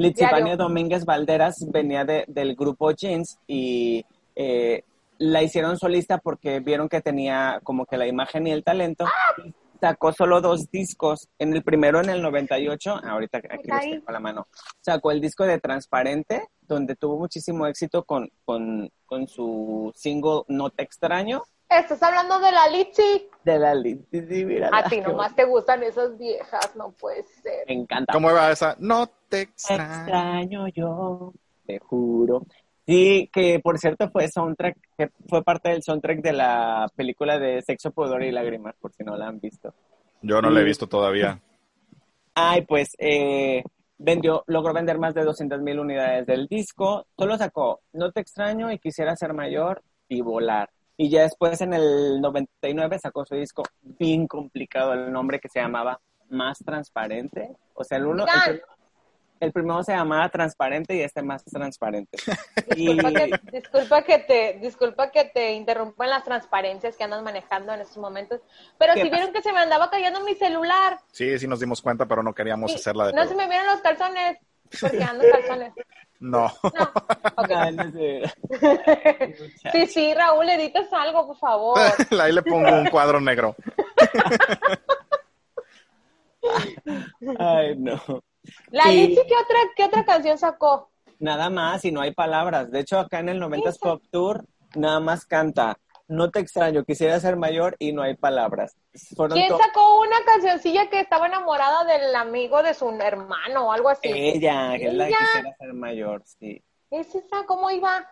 Litzibania Diario. Domínguez Valderas venía de- del grupo Jeans y eh, la hicieron solista porque vieron que tenía como que la imagen y el talento. Y Sacó solo dos discos. En el primero, en el 98, ahorita aquí los tengo a la mano, sacó el disco de Transparente, donde tuvo muchísimo éxito con, con, con su single No Te Extraño. Estás hablando de la Litzy. De la Litzy, sí, mírala, A ti nomás te gustan esas viejas, no puede ser. Me encanta. ¿Cómo va esa? No te Te extraño. extraño yo, te juro. Sí, que por cierto fue soundtrack, que fue parte del soundtrack de la película de Sexo, Pudor y Lágrimas, por si no la han visto. Yo no la he visto todavía. Ay, pues eh, vendió, logró vender más de 200 mil unidades del disco. Solo sacó No te extraño y quisiera ser mayor y volar. Y ya después en el 99 sacó su disco bien complicado, el nombre que se llamaba Más Transparente. O sea, el uno, el, el primero se llamaba Transparente y este Más Transparente. Y Disculpa que, disculpa que te, disculpa que te interrumpa en las transparencias que andas manejando en estos momentos, pero ¿Qué si vieron que se me andaba cayendo mi celular, Sí, sí nos dimos cuenta, pero no queríamos y hacerla de no pedo. se me vieron los calzones, porque ando calzones. No. No, ok. No, no sé. Sí, sí, Raúl, editas algo, por favor. Ahí le pongo un cuadro negro. Ay, no. La Y- Litzy, ¿qué otra, ¿qué otra canción sacó? Nada más y no hay palabras. De hecho, acá en el 90s Eso. Pop Tour, nada más canta. No te extraño, quisiera ser mayor y no hay palabras. Fueron ¿Quién sacó una cancioncilla que estaba enamorada del amigo de su hermano o algo así? Ella, que es la que Ella. quisiera ser mayor, sí. ¿Es esa? ¿Cómo iba?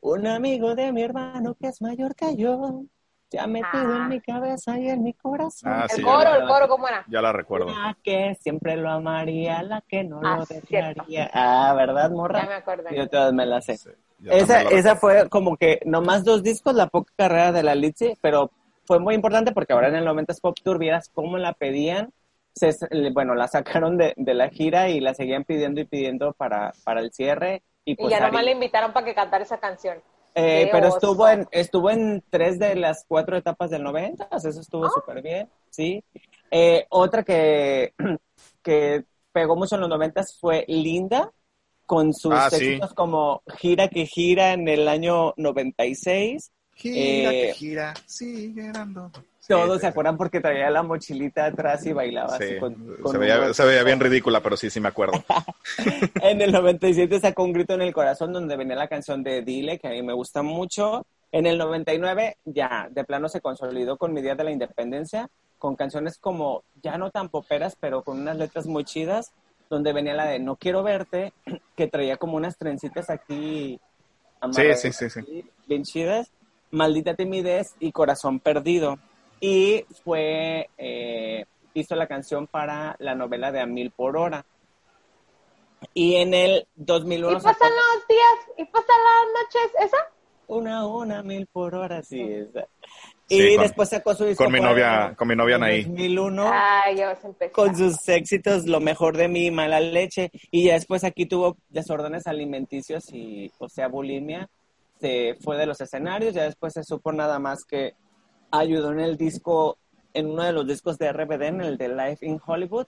Un amigo de mi hermano que es mayor que yo, se ha metido Ah. en mi cabeza y en mi corazón. Ah, El coro, ya, el coro, ¿cómo era? Ya la recuerdo. La que siempre lo amaría, la que no Ah, lo cierto. desearía. Ah, ¿verdad, morra? Ya me acordé. Yo todas me la sé. Sí, ya Esa, esa fue como que nomás dos discos, la poca carrera de la Litzy, pero fue muy importante porque ahora en el 90s Pop Tour vieras cómo la pedían. Se, bueno, la sacaron de, de la gira y la seguían pidiendo y pidiendo para, para el cierre. Y, Y pues ya Ari- nomás le invitaron para que cantara esa canción. eh, pero oso. estuvo en, estuvo en tres de las cuatro etapas del 90, eso Ah. estuvo súper bien, sí. Eh, otra que, que pegó mucho en los 90 fue Linda, con sus Ah, sí. como Gira que gira en el año 96 Gira, Eh, que gira, sigue dando. Sí, Todos sí, se acuerdan porque traía la mochilita atrás y bailaba sí. así con, con se, veía, se veía bien ridícula, pero sí, sí me acuerdo. En el 97 sacó Un Grito en el Corazón, donde venía la canción de Dile, que a mí me gusta mucho. En el 99 ya, de plano se consolidó con Mi Día de la Independencia, con canciones como, ya no tan poperas, pero con unas letras muy chidas, donde venía la de No Quiero Verte, que traía como unas trencitas aquí. Sí, sí, sí, sí. Bien chidas. Maldita Timidez y Corazón Perdido. Y fue, eh, hizo la canción para la novela de A Mil por Hora. Y en el 2001 Y pasan sacó los días, y pasan las noches, ¿esa? una, una, mil por hora, sí. esa. Sí, y con- después sacó su disco Con mi novia, el con mi novia Anaí. 2001 Ay, ya vas a empezar. con sus éxitos Lo mejor de mí, Mala Leche. Y ya después aquí tuvo desórdenes alimenticios y, o sea, bulimia. Se fue de los escenarios, ya después se supo nada más que ayudó en el disco, en uno de los discos de RBD, en el de Life in Hollywood,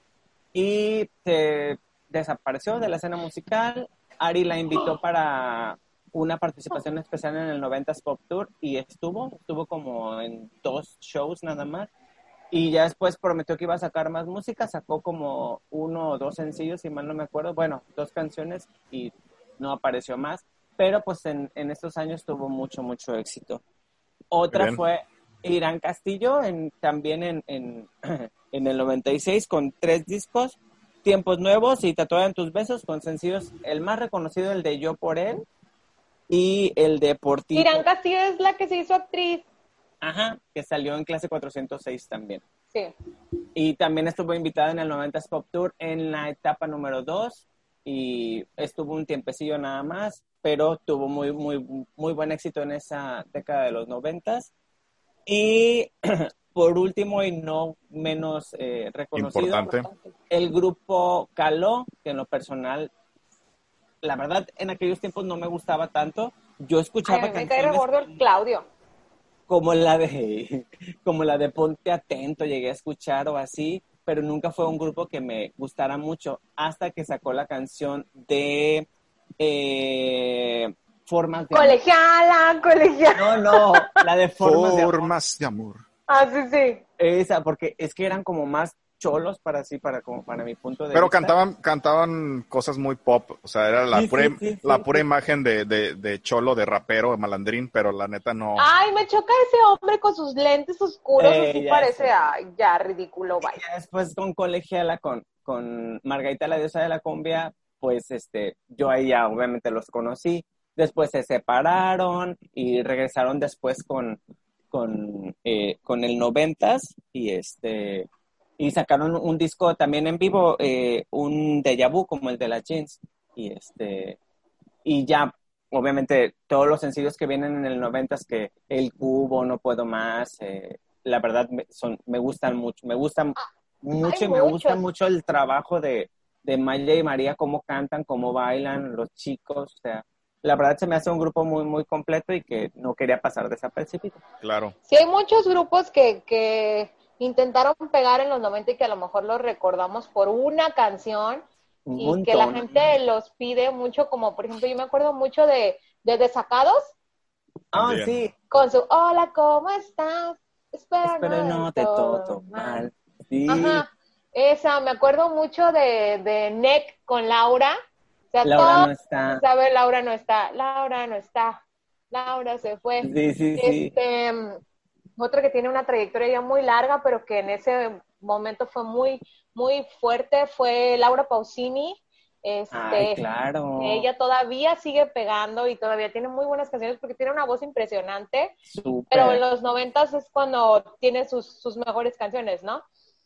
y se desapareció de la escena musical. Ari la invitó para una participación especial en el 90s Pop Tour y estuvo, estuvo como en dos shows nada más. Y ya después prometió que iba a sacar más música, sacó como uno o dos sencillos, si mal no me acuerdo, bueno, dos canciones y no apareció más, pero pues en, en estos años tuvo mucho, mucho éxito. Otra fue Irán Castillo, en, también en, en, en el 96, con tres discos, Tiempos Nuevos y Tatuada en tus besos, con sencillos, el más reconocido, el de Yo por él, y el de Por ti. Irán Castillo es la que se hizo actriz. Ajá, que salió en clase 406 también. Sí. Y también estuvo invitada en el 90s Pop Tour en la etapa número 2 y estuvo un tiempecillo nada más, pero tuvo muy, muy, muy buen éxito en esa década de los 90s. Y por último y no menos eh, reconocido, Importante. el grupo Caló, que en lo personal, la verdad, en aquellos tiempos no me gustaba tanto. Yo Ay, escuchaba a mí me canciones gordo el Claudio. como la de como la de Ponte Atento llegué a escuchar o así, pero nunca fue un grupo que me gustara mucho hasta que sacó la canción de eh, Formas de Amor. Colegiala, colegiala. No, no, la de Formas de Amor. Formas de amor. Ah, sí, sí. Esa, porque es que eran como más cholos para sí, para como para mi punto de Pero vista. cantaban, cantaban cosas muy pop, o sea, era la Sí, pura, sí, sí, sí, la pura sí. imagen de, de, de cholo, de rapero, de malandrín, pero la neta no. Ay, me choca ese hombre con sus lentes oscuros, Eh, así parece, ay, ya, ridículo, vaya. Ya después con Colegiala, con, con Margarita la diosa de la cumbia, pues este, yo ahí ya obviamente los conocí. Después se separaron y regresaron después con, con, eh, con el noventas y este y sacaron un disco también en vivo, eh, un déjà vu como el de la Jeans. Y este y ya obviamente todos los sencillos que vienen en el noventas que El Cubo, No Puedo Más, eh, la verdad me, son, me gustan mucho, me gustan mucho y me gusta mucho el trabajo de, de Maya y María, cómo cantan, cómo bailan, los chicos, o sea, la verdad se me hace un grupo muy, muy completo y que no quería pasar desapercibido. Claro. Sí, hay muchos grupos que, que intentaron pegar en los 90 y que a lo mejor los recordamos por una canción Un y que la gente los pide mucho, como por ejemplo, yo me acuerdo mucho de, de Desacados Ah, sí, con su Hola, ¿cómo estás? Espero, espero no, te todo todo mal". mal. Sí, Ajá, esa, me acuerdo mucho de, de Nick con Laura. O sea, Laura no está. Laura no está, Laura no está, Laura se fue. Sí, sí, sí. Este, mm, otra que tiene una trayectoria ya muy larga, pero que en ese momento fue muy, muy fuerte, fue Laura Pausini. Este, Ay, claro. Ella todavía sigue pegando y todavía tiene muy buenas canciones porque tiene una voz impresionante, Súper. pero en los noventas es cuando tiene sus, sus mejores canciones, ¿no?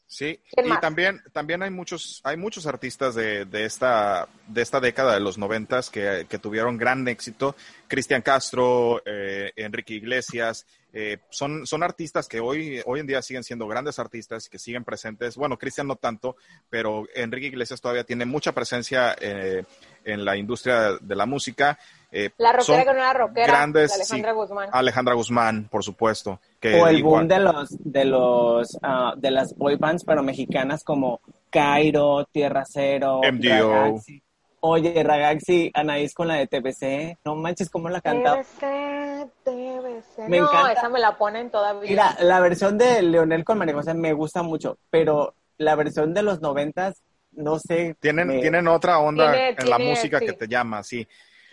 Sí, ¿Quién y más? también, también hay muchos, hay muchos artistas de, de esta, de esta década de los noventas que, que tuvieron gran éxito. Cristian Castro, eh, Enrique Iglesias, eh, son, son artistas que hoy, hoy en día siguen siendo grandes artistas que siguen presentes. Bueno, Cristian no tanto, pero Enrique Iglesias todavía tiene mucha presencia eh, en la industria de la música. Eh, La rockera no era rockera, grandes, de Alejandra sí. Guzmán. Alejandra Guzmán, por supuesto. Que O el igual. boom de los de los ah, de las boy bands pero mexicanas como Cairo, Tierra Cero, MDO. Ragazzi. Oye, Ragazzi, Anaís con la de TBC, no manches cómo la cantaba. TBC. sé. Me no, encanta. esa me la ponen todavía. Mira, la versión de Leonel con María José me gusta mucho, pero la versión de los noventas, no sé. Tienen, me- tienen otra onda Tiene- en la música que te llama, sí.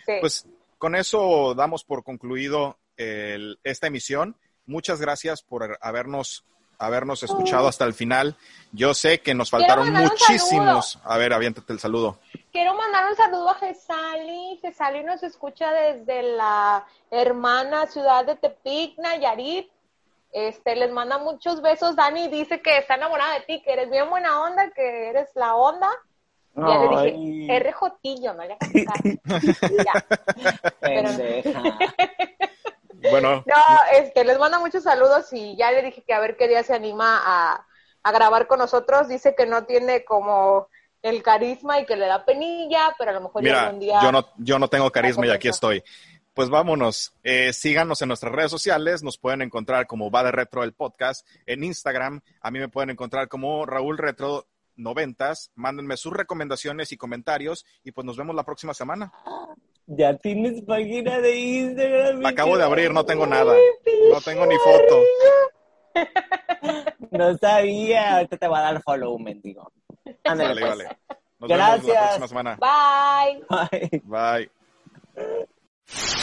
Sí. Pues con eso damos por concluido el- esta emisión. Muchas gracias por habernos, habernos escuchado hasta el final. Yo sé que nos faltaron muchísimos. A ver, aviéntate el saludo. Quiero mandar un saludo a Gesali. Gesali nos escucha desde la hermana ciudad de Tepic, Nayarit. Este, les manda muchos besos. Dani dice que está enamorada de ti, que eres bien buena onda, que eres la onda. Y ya le dije, rejotillo, no le hagas caso". Ya. pendeja. Bueno, No, este, les manda muchos saludos y ya le dije que a ver qué día se anima a, a grabar con nosotros. Dice que no tiene como el carisma y que le da penilla, pero a lo mejor ya mira, algún día... yo no, yo no tengo carisma y aquí estoy. Pues vámonos. Eh, síganos en nuestras redes sociales. Nos pueden encontrar como Va de Retro el podcast. En Instagram, a mí me pueden encontrar como Raúl Retro 90. Mándenme sus recomendaciones y comentarios. Y pues nos vemos la próxima semana. Ya tienes página de Instagram. La acabo de abrir, no tengo nada. No tengo ni foto. No sabía. Ahorita te va a dar follow, mendigo. Ándale, Vale, pues. vale. Nos vemos la Gracias. próxima semana. Bye. Bye. Bye.